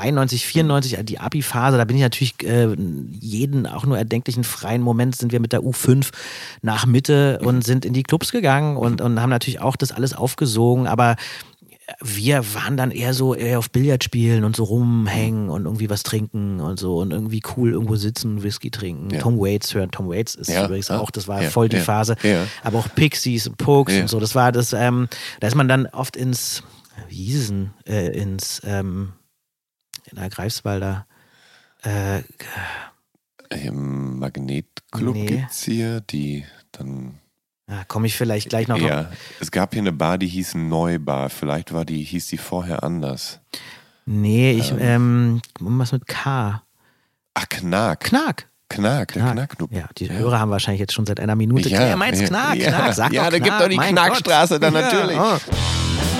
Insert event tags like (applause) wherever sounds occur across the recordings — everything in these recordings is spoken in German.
93, 94, die Abi-Phase, da bin ich natürlich äh, jeden auch nur erdenklichen freien Moment sind wir mit der U5 nach Mitte und sind in die Clubs gegangen und, und haben natürlich auch das alles aufgesogen, aber wir waren dann eher so eher auf Billard spielen und so rumhängen und irgendwie was trinken und so und irgendwie cool irgendwo sitzen, Whisky trinken. Ja. Tom Waits hören. Tom Waits ist Ja, übrigens auch, das war Ja, voll die Phase. Aber auch Pixies und Pokes und so. Das war das, ähm, da ist man dann oft ins, wie hieß es denn, äh, ins, ähm, in der Greifswalder, äh, Im Magnetclub Nee. gibt's hier, die dann. da komme ich vielleicht gleich noch. Ja, es gab hier eine Bar, die hieß Neubar. Vielleicht war die, hieß die vorher anders. Nee, ich, ähm, was mit K. Ach, Knack. Knack. Knack, der Knackclub. Ja, die Hörer haben wahrscheinlich jetzt schon seit einer Minute. Ja, er meint's ja, Knack, ja. Knack, sag Ja, doch da gibt doch die mein Knackstraße Gott. dann natürlich. Ja, oh.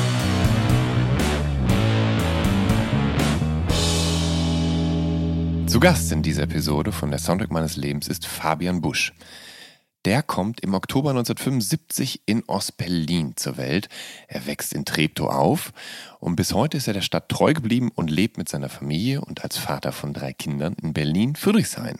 Zu Gast in dieser Episode von der Soundtrack meines Lebens ist Fabian Busch. Der kommt im Oktober 1975 in Ostberlin zur Welt. Er wächst in Treptow auf und bis heute ist er der Stadt treu geblieben und lebt mit seiner Familie und als Vater von drei Kindern in Berlin-Friedrichshain.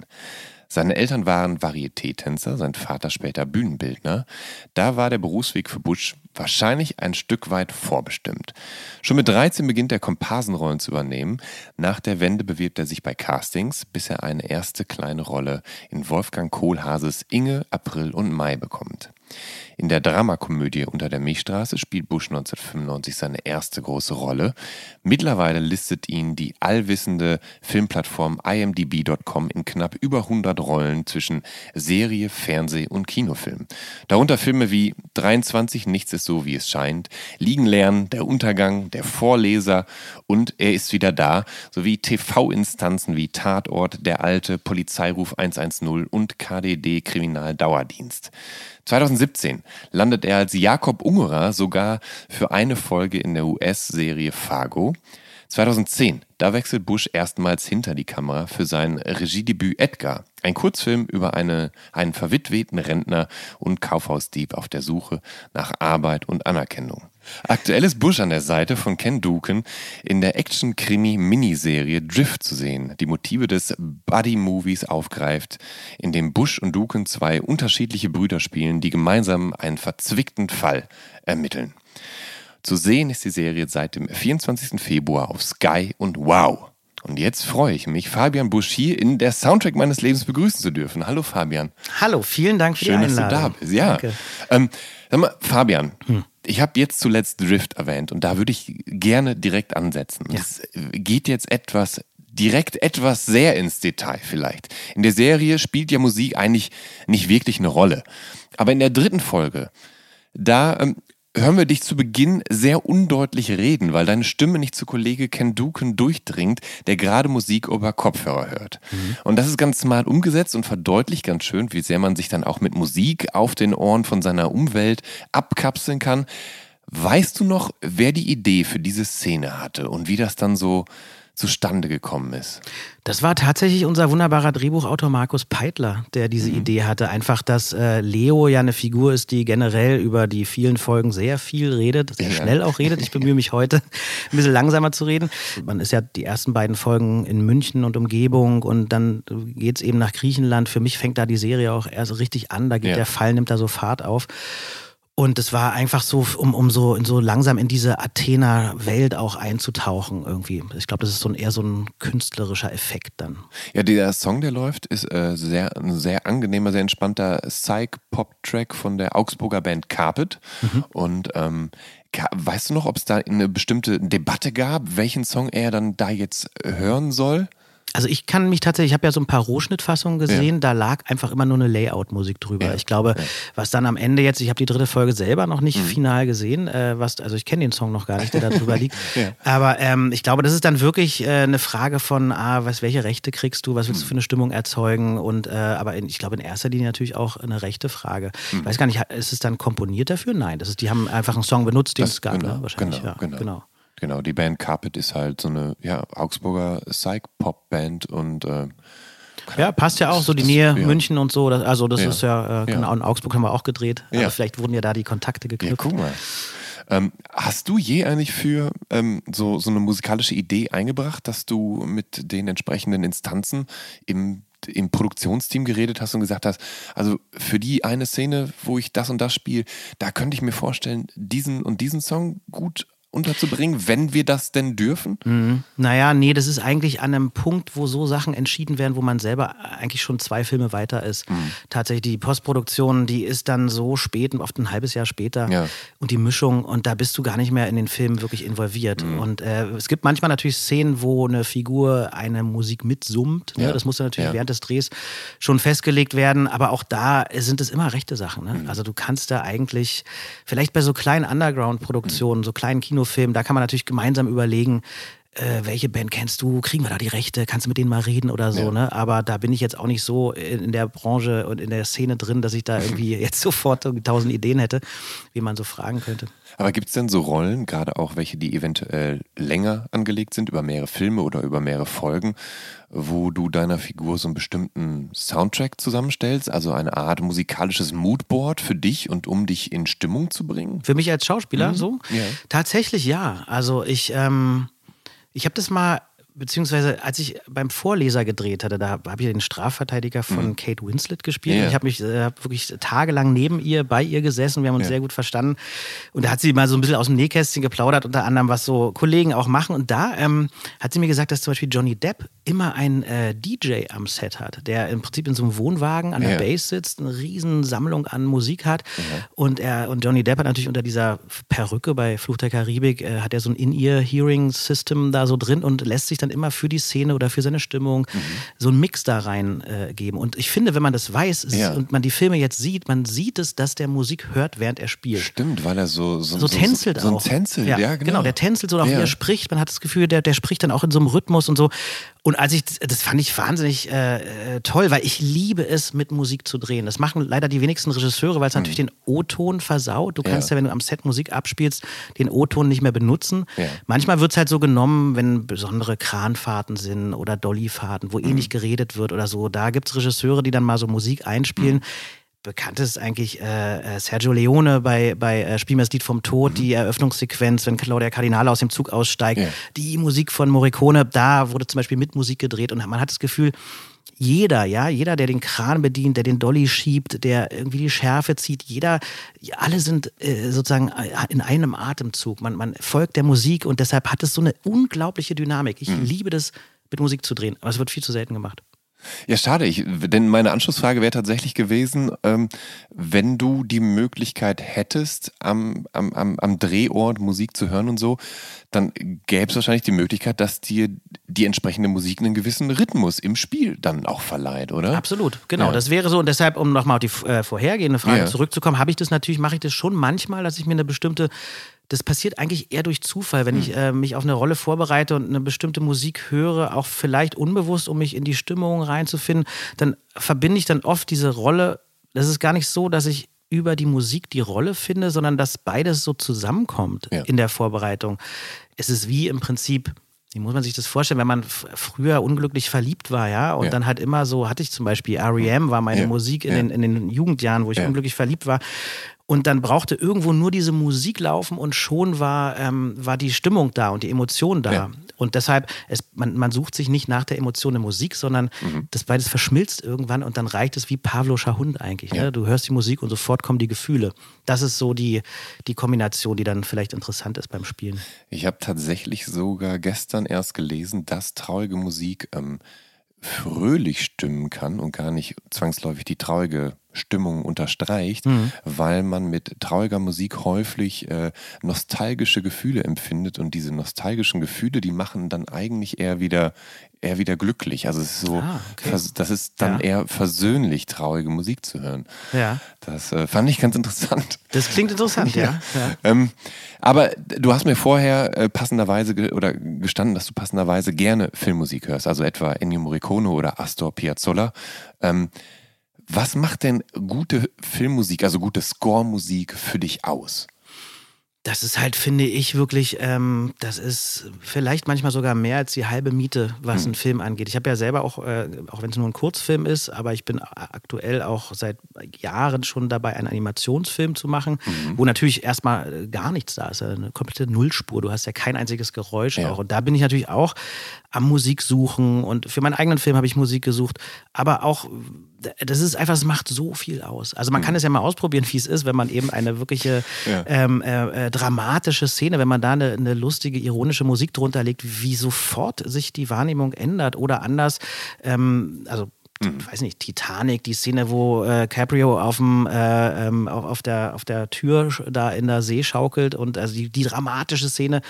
Seine Eltern waren Varieté-Tänzer, sein Vater später Bühnenbildner. Da war der Berufsweg für Busch wahrscheinlich ein Stück weit vorbestimmt. Schon mit 13 beginnt er Komparsenrollen zu übernehmen. Nach der Wende bewirbt er sich bei Castings, bis er eine erste kleine Rolle in Wolfgang Kohlhaases Inge, April und Mai bekommt. In der Dramakomödie Unter der Milchstraße spielt Busch 1995 seine erste große Rolle. Mittlerweile listet ihn die allwissende Filmplattform imdb.com in knapp über 100 Rollen zwischen Serie, Fernseh- und Kinofilm. Darunter Filme wie 23 Nichts ist so, wie es scheint, Liegen lernen, Der Untergang, Der Vorleser und Er ist wieder da, sowie TV-Instanzen wie Tatort, Der Alte, Polizeiruf 110 und KDD Kriminaldauerdienst. 2017 landet er als Jakob Ungerer sogar für eine Folge in der US-Serie Fargo. 2010, da wechselt Bush erstmals hinter die Kamera für sein Regiedebüt Edgar, ein Kurzfilm über eine, einen verwitweten Rentner und Kaufhausdieb auf der Suche nach Arbeit und Anerkennung. Aktuell ist Bush an der Seite von Ken Duken in der Action-Krimi-Miniserie Drift zu sehen, die Motive des Buddy-Movies aufgreift, in dem Bush und Duken zwei unterschiedliche Brüder spielen, die gemeinsam einen verzwickten Fall ermitteln. Zu sehen ist die Serie seit dem 24. Februar auf Sky und Wow. Und jetzt freue ich mich, Fabian Busch hier in der Soundtrack meines Lebens begrüßen zu dürfen. Hallo Fabian. Hallo, vielen Dank für Schön, die dass du Einladung. da bist. Ja. Danke. Ähm, sag mal, Fabian, ich habe jetzt zuletzt Drift erwähnt und da würde ich gerne direkt ansetzen. Es geht jetzt etwas direkt etwas sehr ins Detail vielleicht. In der Serie spielt ja Musik eigentlich nicht wirklich eine Rolle. Aber in der dritten Folge, da ähm, hören wir dich zu Beginn sehr undeutlich reden, weil deine Stimme nicht zu Kollege Ken Duken durchdringt, der gerade Musik über Kopfhörer hört. Und das ist ganz smart umgesetzt und verdeutlicht ganz schön, wie sehr man sich dann auch mit Musik auf den Ohren von seiner Umwelt abkapseln kann. Weißt du noch, wer die Idee für diese Szene hatte und wie das dann so zustande gekommen ist? Das war tatsächlich unser wunderbarer Drehbuchautor Markus Peitler, der diese Mhm. Idee hatte. Einfach, dass äh, Leo ja eine Figur ist, die generell über die vielen Folgen sehr viel redet, sehr Ja. schnell auch redet. Ich bemühe mich heute, (laughs) ein bisschen langsamer zu reden. Man ist ja die ersten beiden Folgen in München und Umgebung und dann geht's eben nach Griechenland. Für mich fängt da die Serie auch erst richtig an. Da geht Ja. der Fall, nimmt da so Fahrt auf. Und es war einfach so, um, um so, so langsam in diese Athener-Welt auch einzutauchen irgendwie. Ich glaube, das ist so ein, eher so ein künstlerischer Effekt dann. Ja, der Song, der läuft, ist äh, sehr, ein sehr angenehmer, sehr entspannter Psych-Pop-Track von der Augsburger Band Carpet. Mhm. Und ähm, weißt du noch, ob es da eine bestimmte Debatte gab, welchen Song er dann da jetzt hören soll? Also ich kann mich tatsächlich, ich habe ja so ein paar Rohschnittfassungen gesehen, ja. da lag einfach immer nur eine Layout-Musik drüber. Ja. Ich glaube, ja. was dann am Ende jetzt, ich habe die dritte Folge selber noch nicht mhm. final gesehen, äh, was, also ich kenne den Song noch gar nicht, der da drüber (laughs) liegt. Aber ähm, ich glaube, das ist dann wirklich äh, eine Frage von, ah, was, welche Rechte kriegst du, was willst mhm. du für eine Stimmung erzeugen? Und äh, aber in, ich glaube in erster Linie natürlich auch eine rechte Frage. Mhm. Ich weiß gar nicht, ist es dann komponiert dafür? Nein, das ist, die haben einfach einen Song benutzt, den das, es gab, genau, ne? wahrscheinlich. Genau, genau. genau. Genau, die Band Carpet ist halt so eine ja, Augsburger Psych-Pop-Band und äh, ja, passt ja auch so die Nähe ja. München und so. Das, also das ja. ist ja, äh, genau, in Augsburg haben wir auch gedreht. Ja. Aber vielleicht wurden ja da die Kontakte geknüpft. Ja, guck mal. Ähm, hast du je eigentlich für ähm, so, so eine musikalische Idee eingebracht, dass du mit den entsprechenden Instanzen im im Produktionsteam geredet hast und gesagt hast, also für die eine Szene, wo ich das und das spiele, da könnte ich mir vorstellen, diesen und diesen Song gut unterzubringen, wenn wir das denn dürfen? Mhm. Naja, nee, das ist eigentlich an einem Punkt, wo so Sachen entschieden werden, wo man selber eigentlich schon zwei Filme weiter ist. Mhm. Tatsächlich, die Postproduktion, die ist dann so spät, oft ein halbes Jahr später. Ja. Und die Mischung, und da bist du gar nicht mehr in den Film wirklich involviert. Mhm. Und äh, es gibt manchmal natürlich Szenen, wo eine Figur eine Musik mitsummt. Ne? Ja. Das muss dann natürlich ja. während des Drehs schon festgelegt werden. Aber auch da sind es immer rechte Sachen. Ne? Mhm. Also du kannst da eigentlich, vielleicht bei so kleinen Underground-Produktionen, mhm. so kleinen Kino Kinofilm, da kann man natürlich gemeinsam überlegen, äh, welche Band kennst du, kriegen wir da die Rechte, kannst du mit denen mal reden oder so, ja. ne? Aber da bin ich jetzt auch nicht so in der Branche und in der Szene drin, dass ich da irgendwie (laughs) jetzt sofort tausend Ideen hätte, wie man so fragen könnte. Aber gibt es denn so Rollen, gerade auch welche, die eventuell länger angelegt sind, über mehrere Filme oder über mehrere Folgen, wo du deiner Figur so einen bestimmten Soundtrack zusammenstellst, also eine Art musikalisches Moodboard für dich und um dich in Stimmung zu bringen? Für mich als Schauspieler mhm. so? Ja. Tatsächlich ja. Also ich, ähm, ich habe das mal beziehungsweise als ich beim Vorleser gedreht hatte, da habe ich den Strafverteidiger von mhm. Kate Winslet gespielt. Yeah. Ich habe mich äh, hab wirklich tagelang neben ihr, bei ihr gesessen. Wir haben uns yeah. sehr gut verstanden. Und da hat sie mal so ein bisschen aus dem Nähkästchen geplaudert, unter anderem, was so Kollegen auch machen. Und da ähm, hat sie mir gesagt, dass zum Beispiel Johnny Depp immer einen äh, DJ am Set hat, der im Prinzip in so einem Wohnwagen an der yeah. Bass sitzt, eine riesen Sammlung an Musik hat. Und er und Johnny Depp hat natürlich unter dieser Perücke bei Fluch der Karibik, äh, hat er so ein In-Ear-Hearing-System da so drin und lässt sich dann immer für die Szene oder für seine Stimmung mhm. so einen Mix da reingeben. Äh, und ich finde, wenn man das weiß ja. und man die Filme jetzt sieht, man sieht es, dass der Musik hört, während er spielt. Stimmt, weil er so so, so tänzelt so, so, so ein Tänzel, ja, ja, genau. genau. Der tänzelt so, auch ja. wie er spricht. Man hat das Gefühl, der, der spricht dann auch in so einem Rhythmus und so. Und als ich, das fand ich wahnsinnig äh, äh, toll, weil ich liebe es, mit Musik zu drehen. Das machen leider die wenigsten Regisseure, weil es mhm. natürlich den O-Ton versaut. Du kannst ja. ja. wenn du am Set Musik abspielst, den O-Ton nicht mehr benutzen. Ja. Manchmal wird es halt so genommen, wenn besondere Kranfahrten sind oder Dollyfahrten, wo mhm. eh nicht geredet wird oder so. Da gibt es Regisseure, die dann mal so Musik einspielen. Mhm bekannt ist eigentlich äh, äh, Sergio Leone bei, bei äh, Spiel mir das Lied vom Tod, mhm. die Eröffnungssequenz, wenn Claudia Cardinale aus dem Zug aussteigt. Ja. Die Musik von Morricone, da wurde zum Beispiel mit Musik gedreht und man hat das Gefühl, jeder, ja, jeder, der den Kran bedient, der den Dolly schiebt, der irgendwie die Schärfe zieht, jeder, alle sind äh, sozusagen äh, in einem Atemzug. Man, man folgt der Musik und deshalb hat es so eine unglaubliche Dynamik. Ich mhm. liebe das, mit Musik zu drehen, aber es wird viel zu selten gemacht. Ja, schade. Ich, denn meine Anschlussfrage wäre tatsächlich gewesen, ähm, wenn du die Möglichkeit hättest, am, am, am, am Drehort Musik zu hören und so, dann gäbe es wahrscheinlich die Möglichkeit, dass dir die entsprechende Musik einen gewissen Rhythmus im Spiel dann auch verleiht, oder? Absolut, genau. Ja. Das wäre so. Und deshalb, um nochmal auf die äh, vorhergehende Frage ja. zurückzukommen, habe ich das natürlich, mache ich das schon manchmal, dass ich mir eine bestimmte das passiert eigentlich eher durch Zufall, wenn ich hm. äh, mich auf eine Rolle vorbereite und eine bestimmte Musik höre, auch vielleicht unbewusst, um mich in die Stimmung reinzufinden, dann verbinde ich dann oft diese Rolle. Das ist gar nicht so, dass ich über die Musik die Rolle finde, sondern dass beides so zusammenkommt ja. in der Vorbereitung. Es ist wie im Prinzip, wie muss man sich das vorstellen, wenn man früher unglücklich verliebt war, ja, und ja. dann halt immer so, hatte ich zum Beispiel R.E.M. war meine ja. Musik in, den, in den Jugendjahren, wo ich unglücklich verliebt war. Und dann brauchte irgendwo nur diese Musik laufen und schon war, ähm, war die Stimmung da und die Emotion da. Und deshalb, es, man, man sucht sich nicht nach der Emotion der Musik, sondern mhm. das beides verschmilzt irgendwann und dann reicht es wie Pavloscher Hund eigentlich. Ne? Ja. Du hörst die Musik und sofort kommen die Gefühle. Das ist so die, die Kombination, die dann vielleicht interessant ist beim Spielen. Ich habe tatsächlich sogar gestern erst gelesen, dass traurige Musik ähm, fröhlich stimmen kann und gar nicht zwangsläufig die traurige Stimmung unterstreicht, mhm. weil man mit trauriger Musik häufig äh, nostalgische Gefühle empfindet und diese nostalgischen Gefühle, die machen dann eigentlich eher wieder eher wieder glücklich. Also es ist so, ah, okay. das ist dann ja. eher versöhnlich, traurige Musik zu hören. Ja. Das äh, fand ich ganz interessant. Das klingt interessant, (laughs) ja. ja. Ähm, aber du hast mir vorher äh, passenderweise ge oder gestanden, dass du passenderweise gerne Filmmusik hörst, also etwa Ennio Morricone oder Astor Piazzolla. Ähm, was macht denn gute Filmmusik, also gute Score-Musik für dich aus? Das ist halt, finde ich, wirklich, ähm, das ist vielleicht manchmal sogar mehr als die halbe Miete, was mhm. ein Film angeht. Ich habe ja selber auch, äh, auch wenn es nur ein Kurzfilm ist, aber ich bin aktuell auch seit Jahren schon dabei, einen Animationsfilm zu machen, mhm. wo natürlich erstmal äh, gar nichts da ist, eine komplette Nullspur. Du hast ja kein einziges Geräusch ja. auch. Und da bin ich natürlich auch am Musik suchen und für meinen eigenen Film habe ich Musik gesucht, aber auch das ist einfach, es macht so viel aus. Also man kann mhm. es ja mal ausprobieren, wie es ist, wenn man eben eine wirkliche ja. ähm, äh, äh, dramatische Szene, wenn man da eine, eine, lustige, ironische Musik drunter legt, wie sofort sich die Wahrnehmung ändert oder anders. Ähm, also mhm. ich weiß nicht, Titanic, die Szene, wo äh, Caprio auf, dem, äh, ähm, auf, der, auf der Tür da in der See schaukelt und also die, die dramatische Szene,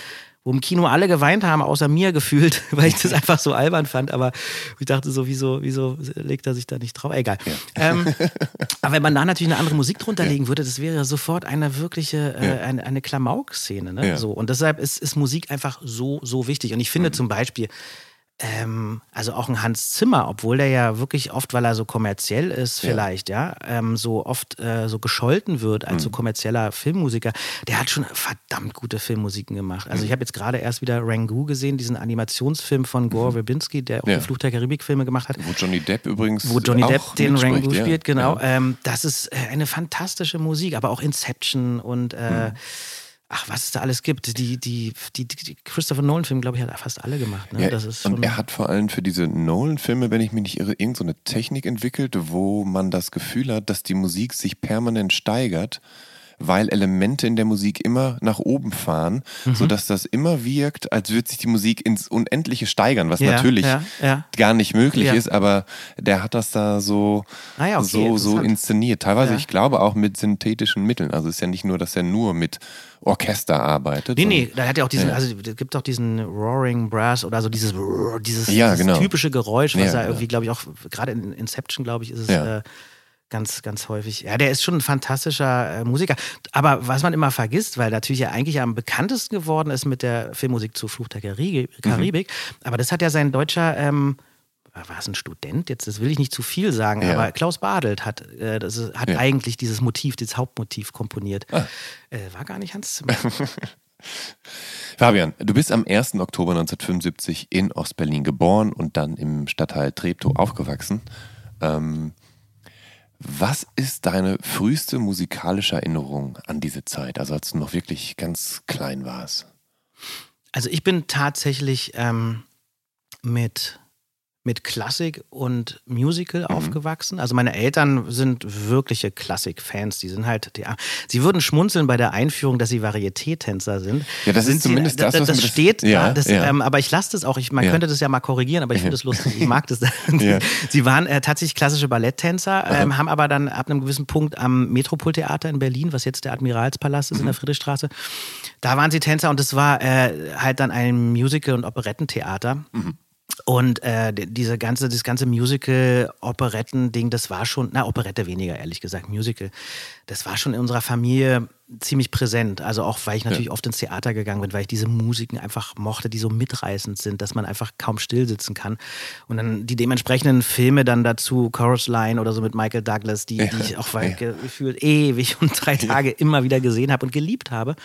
wo im Kino alle geweint haben, außer mir gefühlt, (laughs) weil ich das einfach so albern fand. Aber ich dachte so, wieso, wieso legt er sich da nicht drauf? Egal. Ja. Ähm, (laughs) aber wenn man da natürlich eine andere Musik drunter legen würde, das wäre sofort eine wirkliche, äh, eine, eine Klamauk-Szene. Ne? So. Und deshalb ist, ist Musik einfach so, so wichtig. Und ich finde mhm. zum Beispiel, ähm, also auch ein Hans Zimmer, obwohl der ja wirklich oft, weil er so kommerziell ist, vielleicht, ja, ja ähm, so oft äh, so gescholten wird als mhm. so kommerzieller Filmmusiker, der hat schon verdammt gute Filmmusiken gemacht. Also mhm. ich habe jetzt gerade erst wieder Rangoon gesehen, diesen Animationsfilm von Gore mhm. Verbinski, der auch ja. die Fluch der Karibik-Filme gemacht hat. Wo Johnny Depp übrigens. Wo Johnny Depp den Rangoon ja. spielt, genau. Ähm, das ist äh, eine fantastische Musik, aber auch Inception und äh, mhm ach, was es da alles gibt. Die, die, die, die Christopher Nolan-Filme, glaube ich, hat er fast alle gemacht. Ne? Ja, und er hat vor allem für diese Nolan-Filme, wenn ich mich nicht irre, irgendeine so Technik entwickelt, wo man das Gefühl hat, dass die Musik sich permanent steigert weil Elemente in der Musik immer nach oben fahren, mhm. sodass das immer wirkt, als würde sich die Musik ins Unendliche steigern, was ja, natürlich ja, ja. gar nicht möglich ist, aber der hat das da so, ah okay, so, so inszeniert. Teilweise, ich glaube, auch mit synthetischen Mitteln. Also es ist ja nicht nur, dass er nur mit Orchester arbeitet. Nee, nee, da hat ja auch diesen, ja. also es gibt auch diesen Roaring Brass oder so dieses, dieses, ja, genau. typische Geräusch, was ja, irgendwie, glaube ich, auch gerade in Inception, glaube ich, ist es äh, ganz, ganz häufig. Ja, der ist schon ein fantastischer äh, Musiker. Aber was man immer vergisst, weil natürlich ja eigentlich am bekanntesten geworden ist mit der Filmmusik zu Fluch der Karibik, mhm. aber das hat ja sein deutscher ähm, war es ein Student? Jetzt, das will ich nicht zu viel sagen, ja. aber Klaus Badelt hat, äh, das ist, hat ja. eigentlich dieses Motiv, dieses Hauptmotiv komponiert. Ah. Äh, war gar nicht Hans Zimmer. (laughs) Fabian, du bist am 1. Oktober 1975 in Ostberlin geboren und dann im Stadtteil Treptow aufgewachsen. Ähm, was ist deine früheste musikalische Erinnerung an diese Zeit, also als du noch wirklich ganz klein warst? Also ich bin tatsächlich ähm, mit mit Klassik und Musical mhm. aufgewachsen. Also meine Eltern sind wirkliche Klassik-Fans. Die sind halt, die, sie würden schmunzeln bei der Einführung, dass sie Varieté-Tänzer sind. Ja, das sind ist zumindest sie, das, was Das steht ja, da, das, ja. ähm, aber ich lasse das auch. Ich, man ja. könnte das ja mal korrigieren, aber ich finde es (laughs) lustig. Ich mag das. (laughs) sie waren äh, tatsächlich klassische Balletttänzer, ähm, haben aber dann ab einem gewissen Punkt am Metropoltheater in Berlin, was jetzt der Admiralspalast ist mhm. in der Friedrichstraße, da waren sie Tänzer und das war äh, halt dann ein Musical- und Operettentheater. Mhm. Und äh, diese ganze, das ganze Musical-Operetten-Ding, das war schon, na, Operette weniger, ehrlich gesagt, Musical, das war schon in unserer Familie ziemlich präsent. Also auch, weil ich natürlich ja. oft ins Theater gegangen bin, weil ich diese Musiken einfach mochte, die so mitreißend sind, dass man einfach kaum still sitzen kann. Und dann die dementsprechenden Filme dann dazu, Chorus Line oder so mit Michael Douglas, die, ja. die ich auch ja. gefühlt ewig (laughs) und drei Tage immer wieder gesehen habe und geliebt habe.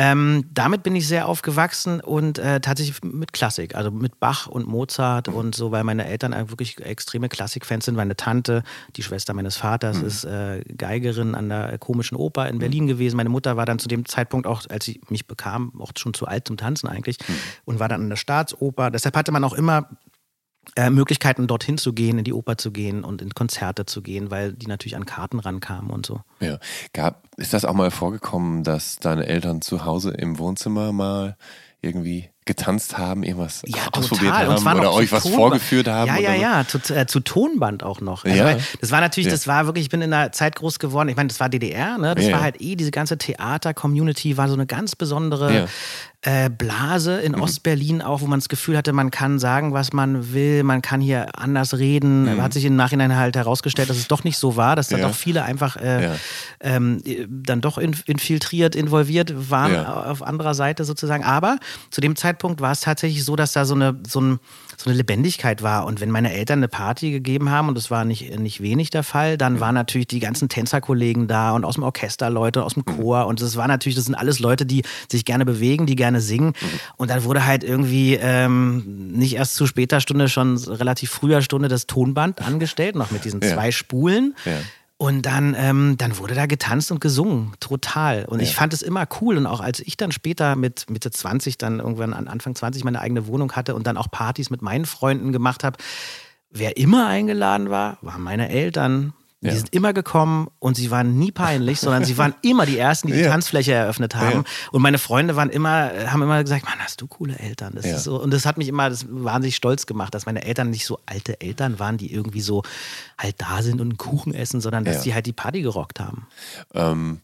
Ähm, damit bin ich sehr aufgewachsen und äh, tatsächlich mit Klassik, also mit Bach und Mozart mhm. und so, weil meine Eltern wirklich extreme Klassikfans sind. Meine Tante, die Schwester meines Vaters, mhm. ist äh, Geigerin an der Komischen Oper in mhm. Berlin. Gewesen. Meine Mutter war dann zu dem Zeitpunkt auch, als sie mich bekam, auch schon zu alt zum Tanzen eigentlich mhm. und war dann an der Staatsoper. Deshalb hatte man auch immer äh, Möglichkeiten, dorthin zu gehen, in die Oper zu gehen und in Konzerte zu gehen, weil die natürlich an Karten rankamen und so. Ja. Gab, ist das auch mal vorgekommen, dass deine Eltern zu Hause im Wohnzimmer mal irgendwie getanzt haben, irgendwas ja, ausprobiert total. haben oder euch was Tonband. vorgeführt haben? Ja, ja, ja, zu, äh, zu, Tonband auch noch. Also, ja. Das war natürlich, ja. das war wirklich, ich bin in einer Zeit groß geworden, ich meine, das war DDR, ne? das ja, war halt eh, diese ganze Theater-Community war so eine ganz besondere äh, Blase in mhm. Ostberlin auch, wo man das Gefühl hatte, man kann sagen, was man will, man kann hier anders reden. Mhm. Hat sich im Nachhinein halt herausgestellt, dass es doch nicht so war, dass da doch viele einfach äh, ähm, dann doch infiltriert, involviert waren auf anderer Seite sozusagen. Aber zu dem Zeitpunkt Zeitpunkt war es tatsächlich so, dass da so eine, so, ein, so eine Lebendigkeit war. Und wenn meine Eltern eine Party gegeben haben, und das war nicht, nicht wenig der Fall, dann waren natürlich die ganzen Tänzerkollegen da und aus dem Orchester Leute, aus dem mhm. Chor. Und das war natürlich, das sind alles Leute, die sich gerne bewegen, die gerne singen. Mhm. Und dann wurde halt irgendwie ähm, nicht erst zu später Stunde, schon relativ früher Stunde das Tonband angestellt, noch mit diesen ja. zwei Spulen. Ja. Und dann, ähm, dann wurde da getanzt und gesungen, total. Und ja. ich fand es immer cool. Und auch als ich dann später mit Mitte 20, dann irgendwann an Anfang 20 meine eigene Wohnung hatte und dann auch Partys mit meinen Freunden gemacht habe, wer immer eingeladen war, waren meine Eltern, die ja. sind immer gekommen und sie waren nie peinlich, sondern sie waren immer die Ersten, die die (laughs) ja. Tanzfläche eröffnet haben. Ja. Und meine Freunde waren immer, haben immer gesagt, Mann, hast du coole Eltern. Das ist so, und das hat mich immer das wahnsinnig stolz gemacht, dass meine Eltern nicht so alte Eltern waren, die irgendwie so halt da sind und einen Kuchen essen, sondern dass sie halt die Party gerockt haben. Ähm,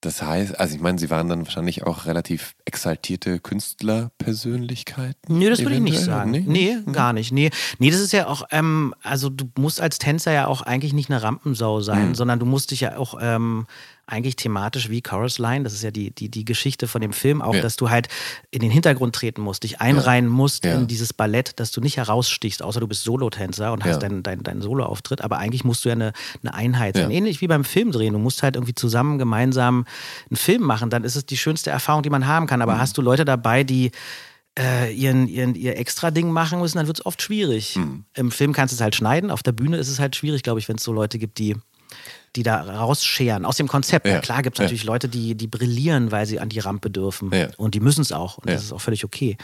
das heißt, also ich meine, Sie waren dann wahrscheinlich auch relativ exaltierte Künstlerpersönlichkeiten. Nee, das würde ich nicht sagen. Nee, nee mhm. gar nicht. Nee. nee, das ist ja auch, ähm, also du musst als Tänzer ja auch eigentlich nicht eine Rampensau sein, mhm. sondern du musst dich ja auch ähm, eigentlich thematisch wie Chorus Line. Das ist ja die, die, die Geschichte von dem Film auch, ja. dass du halt in den Hintergrund treten musst, dich einreihen musst ja. in dieses Ballett, dass du nicht herausstichst, außer du bist Solotänzer und hast deinen dein, dein Soloauftritt. Aber eigentlich musst du ja eine, eine Einheit sein. Ähnlich wie beim Film drehen. Du musst halt irgendwie zusammen, gemeinsam einen Film machen. Dann ist es die schönste Erfahrung, die man haben kann. Aber mhm. hast du Leute dabei, die äh, ihren, ihren, ihr extra Ding machen müssen, dann wird es oft schwierig. Mhm. Im Film kannst du es halt schneiden, auf der Bühne ist es halt schwierig, glaube ich, wenn es so Leute gibt, die die da rausscheren aus dem Konzept. Ja. klar gibt es natürlich Leute, die, die brillieren, weil sie an die Rampe dürfen. Und die müssen es auch. Und das ist auch völlig okay.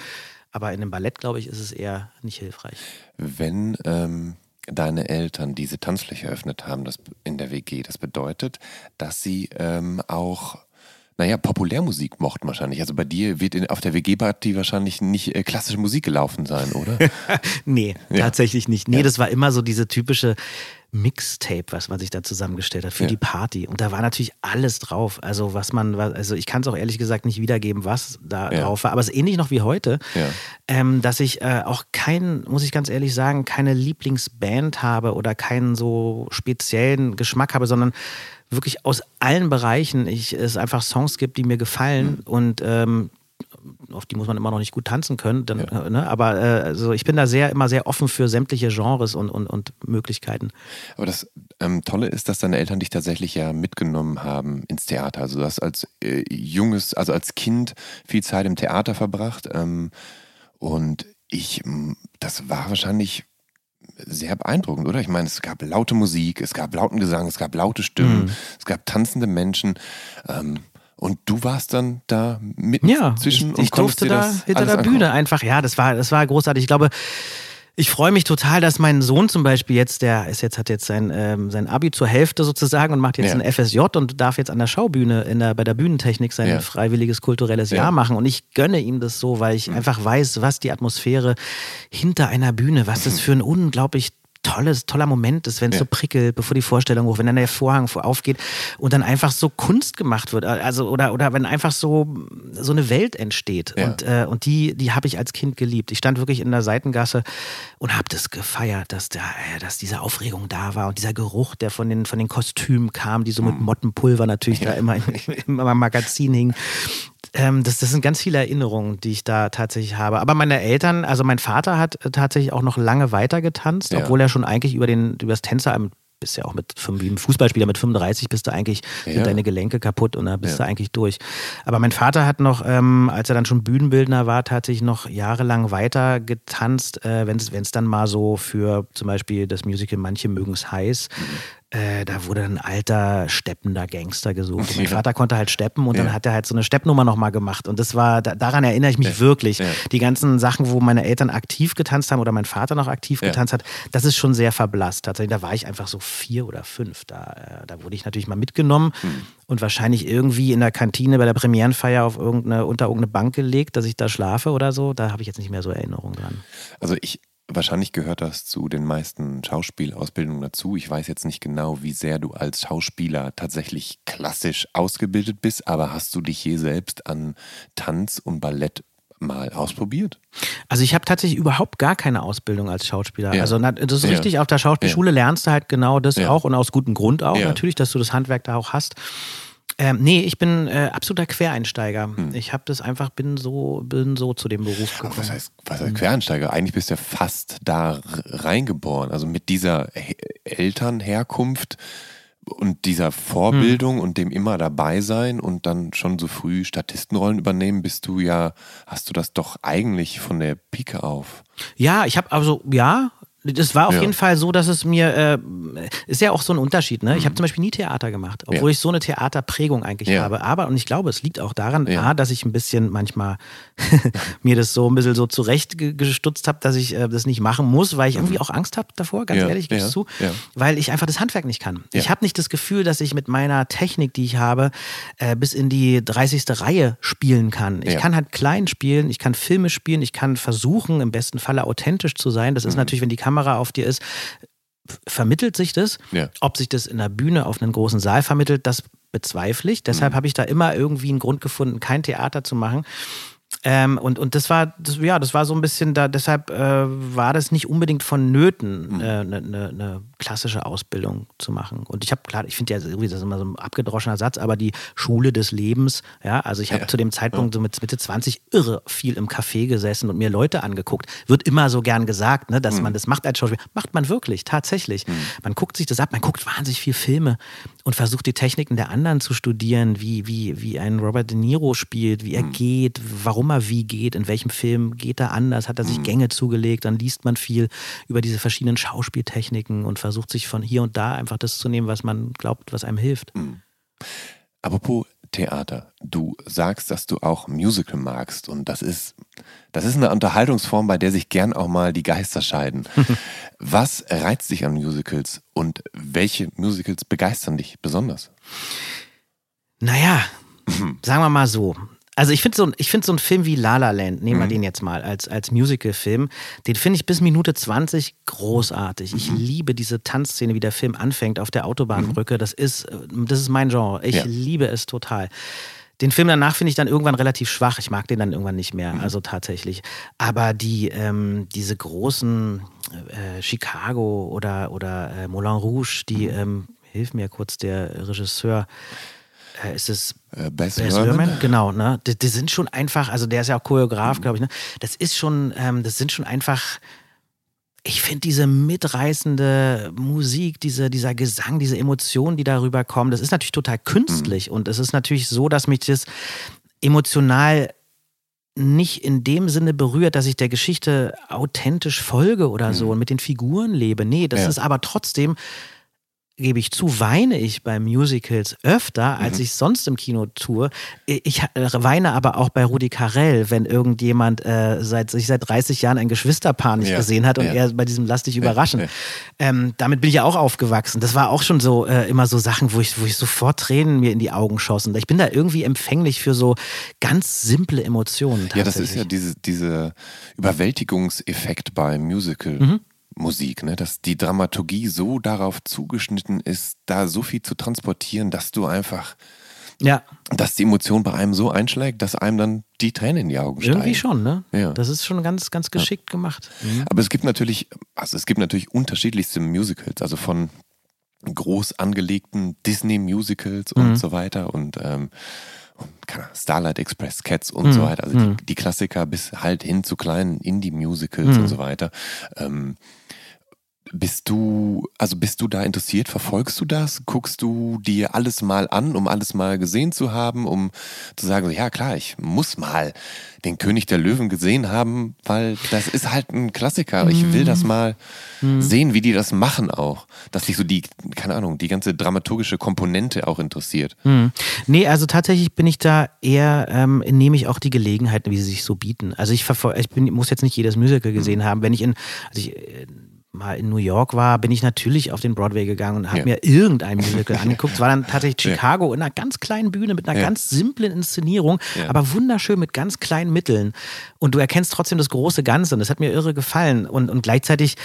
Aber in einem Ballett, glaube ich, ist es eher nicht hilfreich. Wenn ähm, deine Eltern diese Tanzfläche eröffnet haben das in der WG, das bedeutet, dass sie ähm, auch naja, Populärmusik mochten wahrscheinlich. Also bei dir wird in, auf der WG-Party wahrscheinlich nicht äh, klassische Musik gelaufen sein, oder? (laughs) nee, ja. tatsächlich nicht. Nee, ja. das war immer so diese typische Mixtape, was man sich da zusammengestellt hat für ja. die Party. Und da war natürlich alles drauf. Also was man, also ich kann es auch ehrlich gesagt nicht wiedergeben, was da ja. drauf war. Aber es ist ähnlich noch wie heute, ja. ähm, dass ich äh, auch kein, muss ich ganz ehrlich sagen, keine Lieblingsband habe oder keinen so speziellen Geschmack habe, sondern wirklich aus allen Bereichen ich, es einfach Songs gibt, die mir gefallen. Mhm. Und ähm, auf die muss man immer noch nicht gut tanzen können. Dann, ja. ne? Aber äh, also ich bin da sehr immer sehr offen für sämtliche Genres und, und, und Möglichkeiten. Aber das ähm, Tolle ist, dass deine Eltern dich tatsächlich ja mitgenommen haben ins Theater. Also du hast als äh, junges, also als Kind viel Zeit im Theater verbracht. Ähm, und ich, das war wahrscheinlich sehr beeindruckend, oder? Ich meine, es gab laute Musik, es gab lauten Gesang, es gab laute Stimmen, mhm. es gab tanzende Menschen. Ähm, und du warst dann da mitten ja, zwischen ich, und ich durfte da hinter der Bühne einfach, ja, das war, das war großartig. Ich glaube, ich freue mich total, dass mein Sohn zum Beispiel jetzt, der ist jetzt, hat jetzt sein, ähm, sein Abi zur Hälfte sozusagen und macht jetzt ja. ein FSJ und darf jetzt an der Schaubühne in der, bei der Bühnentechnik sein ja. freiwilliges kulturelles ja. Jahr machen. Und ich gönne ihm das so, weil ich mhm. einfach weiß, was die Atmosphäre hinter einer Bühne, was das (clears throat) für ein unglaublich tolles, toller Moment ist, wenn es ja. so prickelt, bevor die Vorstellung hoch, wenn dann der Vorhang aufgeht und dann einfach so Kunst gemacht wird. Also, oder, oder wenn einfach so, so eine Welt entsteht. Ja. Und, äh, und die, die habe ich als Kind geliebt. Ich stand wirklich in der Seitengasse und habe das gefeiert, dass, da, äh, dass diese Aufregung da war und dieser Geruch, der von den, von den Kostümen kam, die so mit mhm. Mottenpulver natürlich ja. da immer (laughs) im Magazin hing. Ähm, das, das sind ganz viele Erinnerungen, die ich da tatsächlich habe. Aber meine Eltern, also mein Vater hat tatsächlich auch noch lange weiter getanzt, ja. obwohl er schon eigentlich über, den, über das Tänzeramt bist ja auch mit wie ein Fußballspieler mit 35 bist du eigentlich, ja. sind deine Gelenke kaputt und da bist ja. du eigentlich durch. Aber mein Vater hat noch, ähm, als er dann schon Bühnenbildner war, tatsächlich noch jahrelang weiter getanzt, äh, wenn es dann mal so für zum Beispiel das Musical Manche mögen es heiß, mhm äh, da wurde ein alter steppender Gangster gesucht. Und mein Vater konnte halt steppen und ja. dann hat er halt so eine Steppnummer nochmal gemacht. Und das war, da, daran erinnere ich mich ja. wirklich. Die ganzen Sachen, wo meine Eltern aktiv getanzt haben oder mein Vater noch aktiv getanzt hat, das ist schon sehr verblasst. Tatsächlich, da war ich einfach so vier oder fünf. Da, äh, da wurde ich natürlich mal mitgenommen hm. und wahrscheinlich irgendwie in der Kantine bei der Premierenfeier auf irgendeine, unter irgendeine Bank gelegt, dass ich da schlafe oder so. Da habe ich jetzt nicht mehr so Erinnerungen dran. Also ich Wahrscheinlich gehört das zu den meisten Schauspielausbildungen dazu. Ich weiß jetzt nicht genau, wie sehr du als Schauspieler tatsächlich klassisch ausgebildet bist, aber hast du dich je selbst an Tanz und Ballett mal ausprobiert? Also ich habe tatsächlich überhaupt gar keine Ausbildung als Schauspieler. Ja. Also das ist richtig, auf der Schauspielschule ja. lernst du halt genau das ja. auch und aus gutem Grund auch natürlich, dass du das Handwerk da auch hast. Ähm, nee, ich bin äh, absoluter Quereinsteiger. Hm. Ich habe das einfach, bin so, bin so zu dem Beruf gekommen. was heißt, was heißt Quereinsteiger? Eigentlich bist du ja fast da reingeboren. Also mit dieser He Elternherkunft und dieser Vorbildung hm. und dem immer dabei sein und dann schon so früh Statistenrollen übernehmen, bist du ja, hast du das doch eigentlich von der Pike auf. Ja, ich habe also, ja, das war auf ja. jeden Fall so, dass es mir, äh, ist ja auch so ein Unterschied, ne? Ich habe mhm. zum Beispiel nie Theater gemacht, obwohl ja. ich so eine Theaterprägung eigentlich ja. habe. Aber, und ich glaube, es liegt auch daran, A, dass ich ein bisschen manchmal (laughs) mir das so ein bisschen so zurechtgestutzt habe, dass ich äh, das nicht machen muss, weil ich irgendwie mhm. auch Angst habe davor, ganz ehrlich, gibst zu, weil ich einfach das Handwerk nicht kann. Ich habe nicht das Gefühl, dass ich mit meiner Technik, die ich habe, äh, bis in die 30. Reihe spielen kann. Ich kann halt klein spielen, ich kann Filme spielen, ich kann versuchen, im besten Falle authentisch zu sein. Das ist mhm. natürlich, wenn die Kamera Kamera auf dir ist, vermittelt sich das. Ja. Ob sich das in der Bühne auf einen großen Saal vermittelt, das bezweifle ich. Deshalb mhm. habe ich da immer irgendwie einen Grund gefunden, kein Theater zu machen. Ähm, und, und das war, das, ja, das war so ein bisschen da, deshalb äh, war das nicht unbedingt vonnöten, eine mhm. äh, ne, ne klassische Ausbildung zu machen. Und ich habe, klar, ich finde ja irgendwie, das ist immer so ein abgedroschener Satz, aber die Schule des Lebens, ja, also ich habe ja. zu dem Zeitpunkt so mit Mitte 20 irre viel im Café gesessen und mir Leute angeguckt. Wird immer so gern gesagt, ne, dass mhm. man das macht als Schauspieler. Macht man wirklich, tatsächlich. Mhm. Man guckt sich das ab, man guckt wahnsinnig viel Filme und versucht die Techniken der anderen zu studieren, wie, wie, wie ein Robert De Niro spielt, wie er mhm. geht, warum er wie geht, in welchem Film geht er anders, hat er sich mhm. Gänge zugelegt, dann liest man viel über diese verschiedenen Schauspieltechniken und versucht sich von hier und da einfach das zu nehmen, was man glaubt, was einem hilft. Mhm. Apropos Theater, du sagst, dass du auch Musical magst und das ist, das ist eine Unterhaltungsform, bei der sich gern auch mal die Geister scheiden. (laughs) was reizt dich an Musicals und welche Musicals begeistern dich besonders? Naja, sagen wir mal so. Also ich finde so, find so einen Film wie La La Land, nehmen wir mhm. den jetzt mal als, als Musical-Film, den finde ich bis Minute 20 großartig. Ich mhm. liebe diese Tanzszene, wie der Film anfängt auf der Autobahnbrücke. Mhm. Das, ist, das ist mein Genre. Ich ja. liebe es total. Den Film danach finde ich dann irgendwann relativ schwach. Ich mag den dann irgendwann nicht mehr, mhm. also tatsächlich. Aber die, ähm, diese großen äh, Chicago oder, oder äh, Moulin Rouge, die, mhm. ähm, hilf mir kurz, der Regisseur, äh, ist es äh, Bess, Bess Lerman? Genau, ne? Die, die, sind schon einfach, also der ist ja auch Choreograf, mhm. glaube ich, ne? Das ist schon, ähm, das sind schon einfach. Ich finde diese mitreißende Musik, diese, dieser Gesang, diese Emotionen, die darüber kommen, das ist natürlich total künstlich. Mhm. Und es ist natürlich so, dass mich das emotional nicht in dem Sinne berührt, dass ich der Geschichte authentisch folge oder mhm. so und mit den Figuren lebe. Nee, das ja. ist aber trotzdem gebe ich zu, weine ich bei Musicals öfter, als mhm. ich sonst im Kino tue. Ich weine aber auch bei Rudi Carell, wenn irgendjemand äh, seit sich seit 30 Jahren ein Geschwisterpaar nicht ja. gesehen hat und ja. er bei diesem Lass dich überraschen. Ja. Ähm, damit bin ich ja auch aufgewachsen. Das war auch schon so äh, immer so Sachen, wo ich, wo ich sofort Tränen mir in die Augen schossen. Ich bin da irgendwie empfänglich für so ganz simple Emotionen. Ja, das ist ja diese, diese Überwältigungseffekt beim Musical. Mhm. Musik, ne? dass die Dramaturgie so darauf zugeschnitten ist, da so viel zu transportieren, dass du einfach, ja. dass die Emotion bei einem so einschlägt, dass einem dann die Tränen in die Augen steigen. Irgendwie schon, ne? Ja. Das ist schon ganz, ganz geschickt ja. gemacht. Mhm. Aber es gibt natürlich, also es gibt natürlich unterschiedlichste Musicals, also von groß angelegten Disney-Musicals und mhm. so weiter und ähm, Starlight Express, Cats und mhm. so weiter. Also mhm. die, die, Klassiker bis halt hin zu kleinen Indie-Musicals mhm. und so weiter. Ähm, Bist du, also bist du da interessiert? Verfolgst du das? Guckst du dir alles mal an, um alles mal gesehen zu haben, um zu sagen, ja klar, ich muss mal den König der Löwen gesehen haben, weil das ist halt ein Klassiker. Ich will das mal mhm. sehen, wie die das machen auch. Dass dich so die, keine Ahnung, die ganze dramaturgische Komponente auch interessiert. Mhm. Nee, also tatsächlich bin ich da eher, ähm, nehme ich auch die Gelegenheiten, wie sie sich so bieten. Also ich, ich bin, muss jetzt nicht jedes Musical gesehen mhm. haben. Wenn ich in, also ich, äh, mal in New York war, bin ich natürlich auf den Broadway gegangen und habe ja. mir irgendein Musical (laughs) angeguckt. Es war dann tatsächlich Chicago ja. in einer ganz kleinen Bühne mit einer ja. ganz simplen Inszenierung, aber wunderschön mit ganz kleinen Mitteln. Und du erkennst trotzdem das große Ganze und das hat mir irre gefallen. Und, und gleichzeitig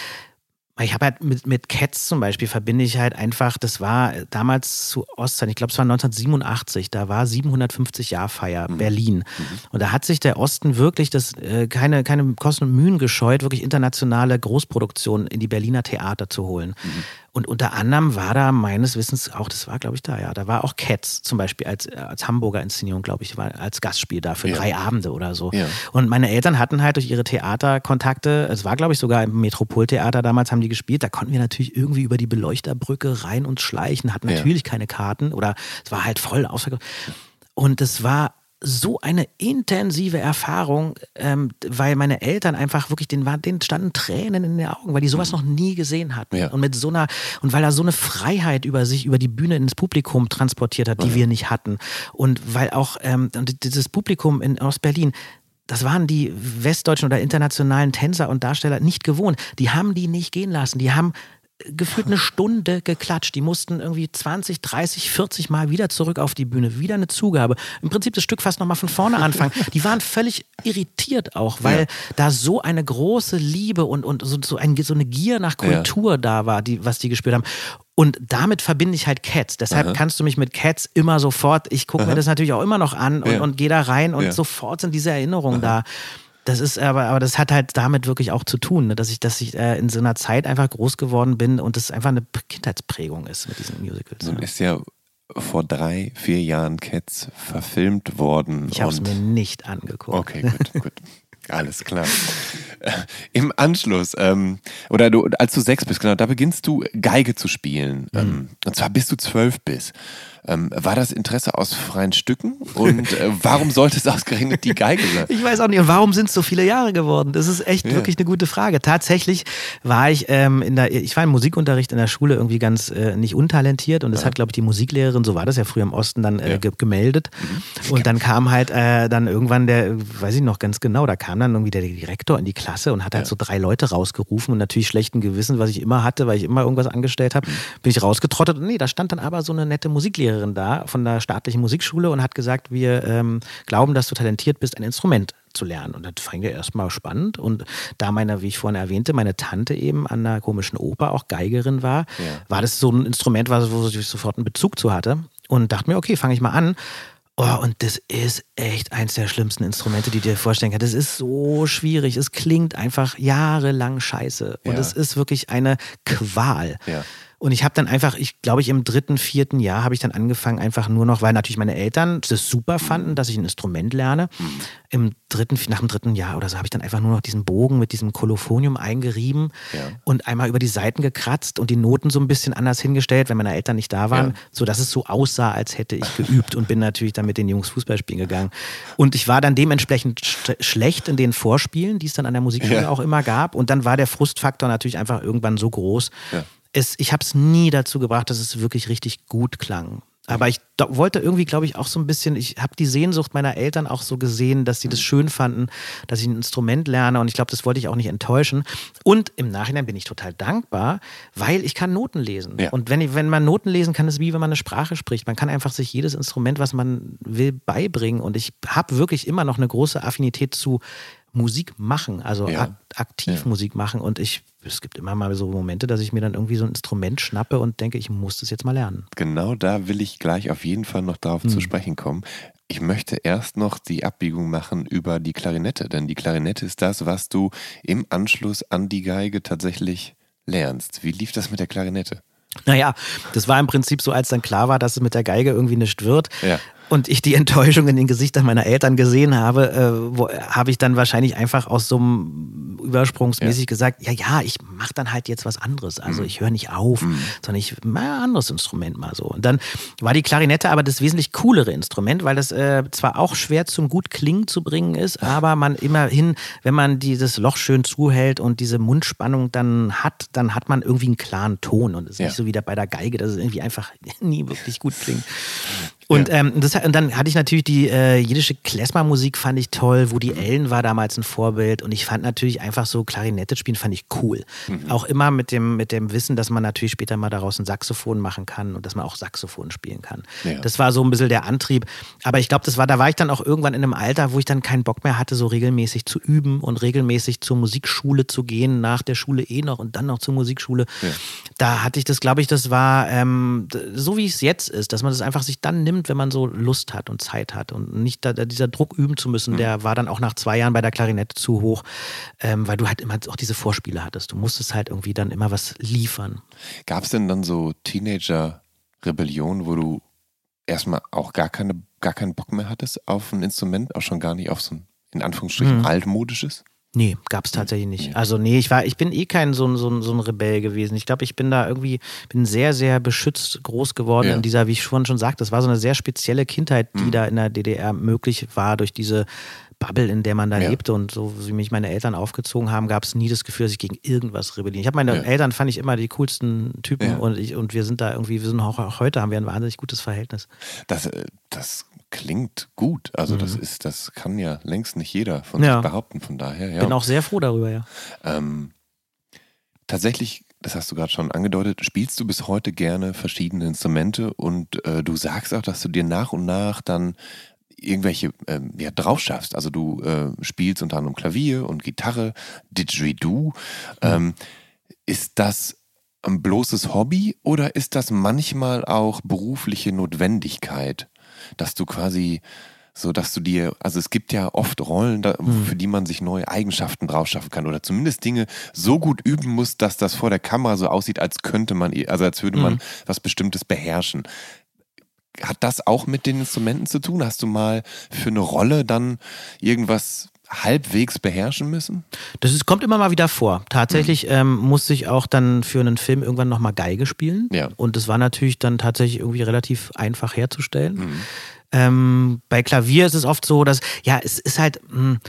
ich habe halt mit, mit Cats zum Beispiel verbinde ich halt einfach, das war damals zu Ostzeiten, ich glaube es war 1987, da war 750 Jahr Feier mhm. Berlin. Mhm. Und da hat sich der Osten wirklich das, äh, keine, keine Kosten und Mühen gescheut, wirklich internationale Großproduktionen in die Berliner Theater zu holen. Mhm. Und unter anderem war da meines Wissens auch, das war glaube ich da, ja, da war auch Cats zum Beispiel als, als Hamburger Inszenierung, glaube ich, war als Gastspiel da für ja. drei Abende oder so. Ja. Und meine Eltern hatten halt durch ihre Theaterkontakte, es war glaube ich sogar im Metropoltheater damals, haben die gespielt, da konnten wir natürlich irgendwie über die Beleuchterbrücke rein und schleichen, hatten natürlich ja. keine Karten oder es war halt voll ausverkauft. Und es war so eine intensive Erfahrung, ähm, weil meine Eltern einfach wirklich, denen, war, denen standen Tränen in den Augen, weil die sowas mhm. noch nie gesehen hatten. Ja. Und mit so einer, und weil er so eine Freiheit über sich, über die Bühne ins Publikum transportiert hat, die ja. wir nicht hatten. Und weil auch ähm, dieses Publikum in Ostberlin, das waren die westdeutschen oder internationalen Tänzer und Darsteller nicht gewohnt. Die haben die nicht gehen lassen. Die haben gefühlt eine Stunde geklatscht. Die mussten irgendwie 20, 30, 40 Mal wieder zurück auf die Bühne, wieder eine Zugabe. Im Prinzip das Stück fast nochmal von vorne anfangen. (laughs) Die waren völlig irritiert auch, weil ja. da so eine große Liebe und, und so, so, ein, so eine Gier nach Kultur ja. da war, die, was die gespürt haben. Und damit verbinde ich halt Cats. Deshalb Aha. kannst du mich mit Cats immer sofort, ich gucke mir das natürlich auch immer noch an und, ja. und gehe da rein und sofort sind diese Erinnerungen Aha. da. Das ist aber, aber das hat halt damit wirklich auch zu tun, ne? dass ich, dass ich äh, in so einer Zeit einfach groß geworden bin und das einfach eine Kindheitsprägung ist mit diesen Musicals. Nun ja. ist ja vor drei, vier Jahren Cats verfilmt worden. Ich habe es mir nicht angeguckt. Okay, gut, gut. Alles klar. Äh, Im Anschluss, ähm, oder du, als du sechs bist, genau, da beginnst du Geige zu spielen. Mhm. Ähm, und zwar bis du zwölf bist. Ähm, war das Interesse aus freien Stücken? Und äh, warum sollte es ausgerechnet die Geige sein? (laughs) Ich weiß auch nicht. Und warum sind es so viele Jahre geworden? Das ist echt ja. wirklich eine gute Frage. Tatsächlich war ich ähm, in der, ich war im Musikunterricht in der Schule irgendwie ganz äh, nicht untalentiert und das ja. hat, glaube ich, die Musiklehrerin, so war das ja früher im Osten, dann äh, ja. gemeldet. Mhm. Und dann kam halt äh, dann irgendwann der, weiß ich noch ganz genau, da kam dann irgendwie der Direktor in die Klasse und hat halt so drei Leute rausgerufen und natürlich schlechten Gewissen, was ich immer hatte, weil ich immer irgendwas angestellt habe, mhm. bin ich rausgetrottet und nee, da stand dann aber so eine nette Musiklehrerin Musiklehrerin da von der staatlichen Musikschule und hat gesagt, wir ähm, glauben, dass du talentiert bist, ein Instrument zu lernen. Und das fand ich erstmal spannend. Und da meine, wie ich vorhin erwähnte, meine Tante eben an einer komischen Oper auch Geigerin war, ja. war das so ein Instrument, wo ich sofort einen Bezug zu hatte. Und dachte mir, okay, fange ich mal an. Oh, und das ist echt eins der schlimmsten Instrumente, die dir vorstellen kannst. Das ist so schwierig. Es klingt einfach jahrelang scheiße. Und ja. es ist wirklich eine Qual. Ja. Und ich habe dann einfach, ich glaube ich im dritten, vierten Jahr habe ich dann angefangen, einfach nur noch, weil natürlich meine Eltern das super fanden, dass ich ein Instrument lerne. Im dritten, nach dem dritten Jahr oder so habe ich dann einfach nur noch diesen Bogen mit diesem Kolophonium eingerieben ja. und einmal über die Seiten gekratzt und die Noten so ein bisschen anders hingestellt, wenn meine Eltern nicht da waren, ja. sodass es so aussah, als hätte ich geübt und bin natürlich dann mit den Jungs Fußball spielen gegangen. Und ich war dann dementsprechend sch schlecht in den Vorspielen, die es dann an der Musikschule ja. auch immer gab. Und dann war der Frustfaktor natürlich einfach irgendwann so groß, es, ich habe es nie dazu gebracht, dass es wirklich richtig gut klang. Aber ich wollte irgendwie, glaube ich, auch so ein bisschen, ich habe die Sehnsucht meiner Eltern auch so gesehen, dass sie das schön fanden, dass ich ein Instrument lerne und ich glaube, das wollte ich auch nicht enttäuschen. Und im Nachhinein bin ich total dankbar, weil ich kann Noten lesen. Ja. Und wenn, wenn man Noten lesen kann, ist es wie wenn man eine Sprache spricht. Man kann einfach sich jedes Instrument, was man will, beibringen. Und ich habe wirklich immer noch eine große Affinität zu Musik machen, also ja. aktiv ja. Musik machen. Und ich, es gibt immer mal so Momente, dass ich mir dann irgendwie so ein Instrument schnappe und denke, ich muss das jetzt mal lernen. Genau da will ich gleich auf jeden Fall noch darauf hm. zu sprechen kommen. Ich möchte erst noch die Abbiegung machen über die Klarinette, denn die Klarinette ist das, was du im Anschluss an die Geige tatsächlich lernst. Wie lief das mit der Klarinette? Naja, das war im Prinzip so, als dann klar war, dass es mit der Geige irgendwie nicht wird. Ja und ich die (laughs) Enttäuschung in den Gesichtern meiner Eltern gesehen habe, äh, habe ich dann wahrscheinlich einfach aus so einem übersprungsmäßig ja. gesagt, ja, ja, ich mache dann halt jetzt was anderes. Also mhm. ich höre nicht auf, mhm. sondern ich mache ein anderes Instrument mal so. Und dann war die Klarinette aber das wesentlich coolere Instrument, weil das äh, zwar auch schwer zum gut klingen zu bringen ist, aber man immerhin, wenn man dieses Loch schön zuhält und diese Mundspannung dann hat, dann hat man irgendwie einen klaren Ton und es ist ja. nicht so wie bei der Geige, dass es irgendwie einfach (laughs) nie wirklich gut klingt. Und, ja. ähm, das, und dann hatte ich natürlich die äh, jiddische Klezmer-Musik, fand ich toll. Woody mhm. Allen war damals ein Vorbild. Und ich fand natürlich einfach so Klarinette spielen, fand ich cool. Mhm. Auch immer mit dem, mit dem Wissen, dass man natürlich später mal daraus ein Saxophon machen kann und dass man auch Saxophon spielen kann. Ja. Das war so ein bisschen der Antrieb. Aber ich glaube, das war, da war ich dann auch irgendwann in einem Alter, wo ich dann keinen Bock mehr hatte, so regelmäßig zu üben und regelmäßig zur Musikschule zu gehen, nach der Schule eh noch und dann noch zur Musikschule. Ja. Da hatte ich das, glaube ich, das war ähm, so wie es jetzt ist, dass man das einfach sich dann nimmt nimmt, wenn man so Lust hat und Zeit hat und nicht da, dieser Druck üben zu müssen, mhm. der war dann auch nach zwei Jahren bei der Klarinette zu hoch, ähm, weil du halt immer auch diese Vorspiele hattest. Du musstest halt irgendwie dann immer was liefern. Gab es denn dann so Teenager-Rebellion, wo du erstmal auch gar, keine, gar keinen Bock mehr hattest auf ein Instrument, auch schon gar nicht auf so ein, in Anführungsstrichen, mhm. altmodisches? Nee, gab es tatsächlich nicht. Also nee, ich war, ich bin eh kein so, so, so ein Rebell gewesen. Ich glaube, ich bin da irgendwie, bin sehr, sehr beschützt groß geworden ja. in dieser, wie ich vorhin schon sagte, das war so eine sehr spezielle Kindheit, die mhm. da in der DDR möglich war durch diese Bubble, in der man da ja. lebte und so wie mich meine Eltern aufgezogen haben, gab es nie das Gefühl, dass ich gegen irgendwas rebelliere. Ich habe meine ja. Eltern fand ich immer die coolsten Typen ja. und, ich, und wir sind da irgendwie, wir sind auch, auch heute haben wir ein wahnsinnig gutes Verhältnis. Das, äh, das klingt gut. Also mhm. das ist, das kann ja längst nicht jeder von ja. sich behaupten. Von daher, ja. Bin auch sehr froh darüber, ja. Ähm, tatsächlich, das hast du gerade schon angedeutet, spielst du bis heute gerne verschiedene Instrumente und äh, du sagst auch, dass du dir nach und nach dann irgendwelche äh, ja, drauf schaffst. Also du äh, spielst unter anderem Klavier und Gitarre, Didgeridoo. Ähm, ist das ein bloßes Hobby oder ist das manchmal auch berufliche Notwendigkeit? Dass du quasi so dass du dir, also es gibt ja oft Rollen, da, mhm. für die man sich neue Eigenschaften drauf schaffen kann oder zumindest Dinge so gut üben muss, dass das vor der Kamera so aussieht, als könnte man, also als würde man mhm. was Bestimmtes beherrschen. Hat das auch mit den Instrumenten zu tun? Hast du mal für eine Rolle dann irgendwas halbwegs beherrschen müssen? Das ist, kommt immer mal wieder vor. Tatsächlich mhm. ähm, musste ich auch dann für einen Film irgendwann nochmal Geige spielen. Ja. Und das war natürlich dann tatsächlich irgendwie relativ einfach herzustellen. Mhm. Ähm, bei Klavier ist es oft so, dass, ja, es ist halt. Mh, hm,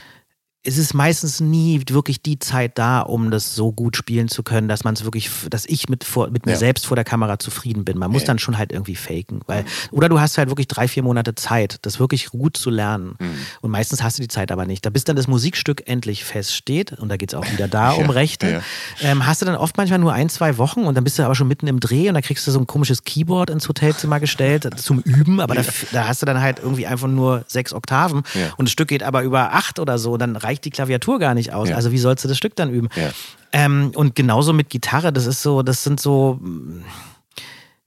es ist meistens nie wirklich die Zeit da, um das so gut spielen zu können, dass man es wirklich, dass ich mit, vor, mit mir ja. selbst vor der Kamera zufrieden bin. Man muss ja. dann schon halt irgendwie faken. Weil, oder du hast halt wirklich drei, vier Monate Zeit, das wirklich gut zu lernen. Mhm. Und meistens hast du die Zeit aber nicht. Da bis dann das Musikstück endlich feststeht, und da geht es auch wieder da (laughs) um Rechte, ähm, hast du dann oft manchmal nur ein, zwei Wochen und dann bist du aber schon mitten im Dreh und dann kriegst du so ein komisches Keyboard ins Hotelzimmer gestellt (laughs) zum Üben, aber da, da, hast du dann halt irgendwie einfach nur sechs Oktaven und das Stück geht aber über acht oder so, dann reicht reicht die Klaviatur gar nicht aus. Ja. Also wie sollst du das Stück dann üben? Ja. Ähm, und genauso mit Gitarre, das ist so, das sind so.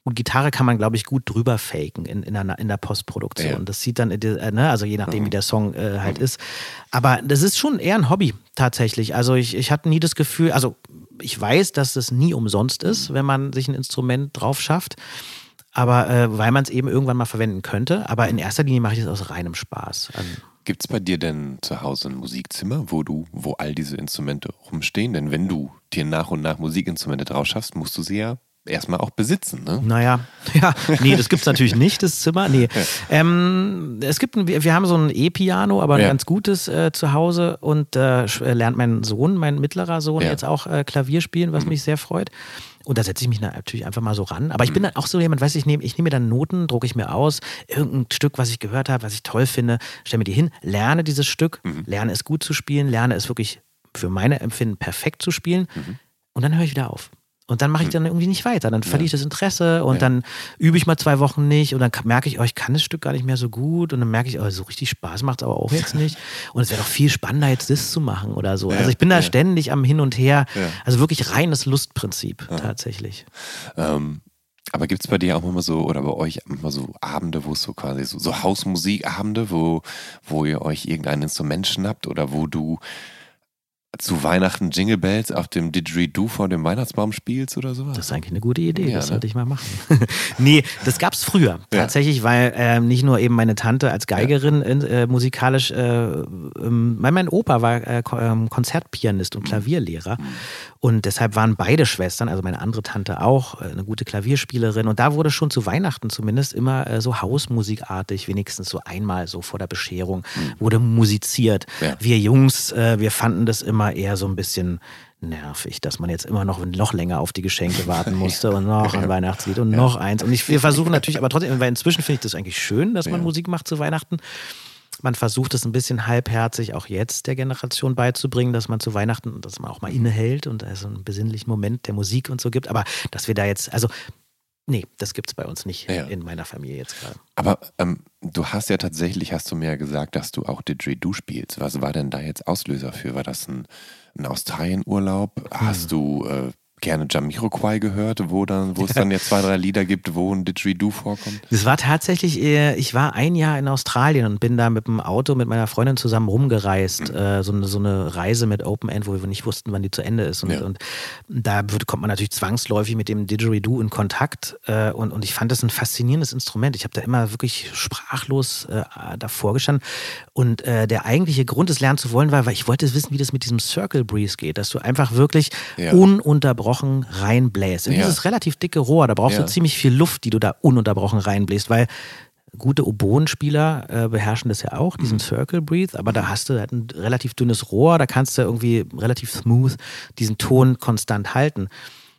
Gut, Gitarre kann man, glaube ich, gut drüber faken in, in, der, in der Postproduktion. Ja. Das sieht dann, äh, ne, also je nachdem, mhm. wie der Song äh, halt mhm. ist. Aber das ist schon eher ein Hobby tatsächlich. Also ich, ich hatte nie das Gefühl, also ich weiß, dass das nie umsonst ist, wenn man sich ein Instrument drauf schafft. Aber äh, weil man es eben irgendwann mal verwenden könnte. Aber in erster Linie mache ich das aus reinem Spaß. Also, Gibt es bei dir denn zu Hause ein Musikzimmer, wo du, wo all diese Instrumente rumstehen? Denn wenn du dir nach und nach Musikinstrumente drauf schaffst, musst du sie ja erstmal auch besitzen, ne? Naja, (laughs) ja, nee, das gibt es natürlich nicht, das Zimmer. Nee. Ja. Ähm, es gibt ein, wir haben so ein E-Piano, aber ein ja. ganz gutes äh, zu Hause und äh, lernt mein Sohn, mein mittlerer Sohn, ja. jetzt auch äh, Klavier spielen, was mhm. mich sehr freut. Und da setze ich mich natürlich einfach mal so ran. Aber ich bin mhm. dann auch so jemand, weiß ich, nehme, ich nehme mir dann Noten, drucke ich mir aus, irgendein Stück, was ich gehört habe, was ich toll finde, stelle mir die hin, lerne dieses Stück, mhm. lerne es gut zu spielen, lerne es wirklich für meine Empfinden perfekt zu spielen. Mhm. Und dann höre ich wieder auf. Und dann mache ich hm. dann irgendwie nicht weiter. Dann verliere ich das Interesse und ja. dann übe ich mal zwei Wochen nicht und dann merke ich, oh, ich kann das Stück gar nicht mehr so gut und dann merke ich, oh, so richtig Spaß macht es aber auch jetzt (laughs) nicht. Und es wäre doch viel spannender, jetzt das zu machen oder so. Ja. Also ich bin da ja. ständig am Hin und Her. Also wirklich reines Lustprinzip tatsächlich. Ähm, aber gibt es bei dir auch immer so, oder bei euch immer so Abende, wo es so quasi so, so Hausmusikabende, wo, wo ihr euch irgendein Instrument schnappt oder wo du zu Weihnachten Jingle Bells auf dem Didgeridoo vor dem Weihnachtsbaum spielst oder sowas? Das ist eigentlich eine gute Idee, Ja, das ne? sollte ich mal machen. (laughs) nee, das gab es früher. Tatsächlich, weil ähm, nicht nur eben meine Tante als Geigerin in, äh, musikalisch, äh, ähm, weil mein Opa war äh, ähm, Konzertpianist und Klavierlehrer. Und deshalb waren beide Schwestern, also meine andere Tante auch, äh, eine gute Klavierspielerin. Und da wurde schon zu Weihnachten zumindest immer äh, so Hausmusikartig, wenigstens so einmal so vor der Bescherung, wurde musiziert. Ja. Wir Jungs, äh, wir fanden das immer eher so ein bisschen nervig, dass man jetzt immer noch, noch länger auf die Geschenke warten (laughs) musste und noch ein Weihnachtslied und noch eins. Und ich, wir (laughs) versuchen natürlich, aber trotzdem, weil inzwischen finde ich das eigentlich schön, dass man Musik macht zu Weihnachten. Man versucht es ein bisschen halbherzig auch jetzt der Generation beizubringen, dass man zu Weihnachten, dass man auch mal innehält und also einen besinnlichen Moment der Musik und so gibt. Aber dass wir da jetzt, also nee, das gibt es bei uns nicht Ja. in meiner Familie jetzt gerade. Aber ähm, du hast ja tatsächlich, hast du mir ja gesagt, dass du auch Didgeridoo spielst. Was war denn da jetzt Auslöser für? War das ein, ein Australien-Urlaub? Hast du äh, gerne Jamiroquai gehört, wo dann, wo es dann jetzt zwei, drei Lieder gibt, wo ein Didgeridoo vorkommt? Es war tatsächlich, äh, ich war ein Jahr in Australien und bin da mit dem Auto mit meiner Freundin zusammen rumgereist. Äh, so, eine, so eine Reise mit Open End, wo wir nicht wussten, wann die zu Ende ist. Und, Ja. und da wird, kommt man natürlich zwangsläufig mit dem Didgeridoo in Kontakt. Äh, und, und ich fand das ein faszinierendes Instrument. Ich habe da immer wirklich sprachlos davor gestanden. Und der eigentliche Grund, es lernen zu wollen, war, weil ich wollte wissen, wie das mit diesem Circle Breeze geht, dass du einfach wirklich Ja. ununterbrochen reinbläst. In Ja. dieses relativ dicke Rohr, da brauchst Ja. du ziemlich viel Luft, die du da ununterbrochen reinbläst, weil gute Oboenspieler äh, beherrschen das ja auch, Mhm. diesen Circle Breathe, aber da hast du halt ein relativ dünnes Rohr, da kannst du irgendwie relativ smooth diesen Ton konstant halten.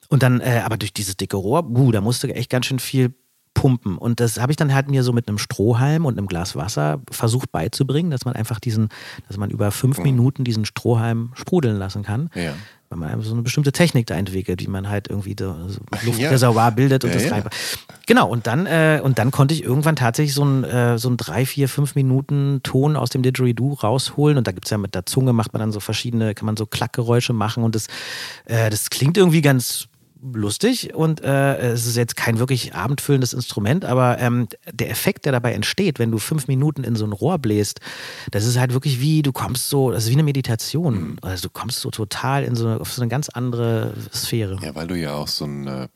Und dann, äh, aber durch dieses dicke Rohr, buh, da musst du echt ganz schön viel pumpen. Und das habe ich dann halt mir so mit einem Strohhalm und einem Glas Wasser versucht beizubringen, dass man einfach diesen, dass man über fünf Minuten diesen Strohhalm sprudeln lassen kann. Mhm. Ja. Weil man einfach so eine bestimmte Technik da entwickelt, wie man halt irgendwie so so Ja. Luftreservoir bildet und Ja, das ja. Genau, und dann, äh, und dann konnte ich irgendwann tatsächlich so ein, äh, so ein drei, vier, fünf Minuten Ton aus dem Didgeridoo rausholen. Und da gibt's ja mit der Zunge, macht man dann so verschiedene, kann man so Klackgeräusche machen. Und das, äh, das klingt irgendwie ganz lustig und äh, es ist jetzt kein wirklich abendfüllendes Instrument, aber ähm, der Effekt, der dabei entsteht, wenn du fünf Minuten in so ein Rohr bläst, das ist halt wirklich wie, du kommst so, das ist wie eine Meditation. Also du kommst so total in so eine, auf so eine ganz andere Sphäre. Ja, weil du ja auch so einen äh,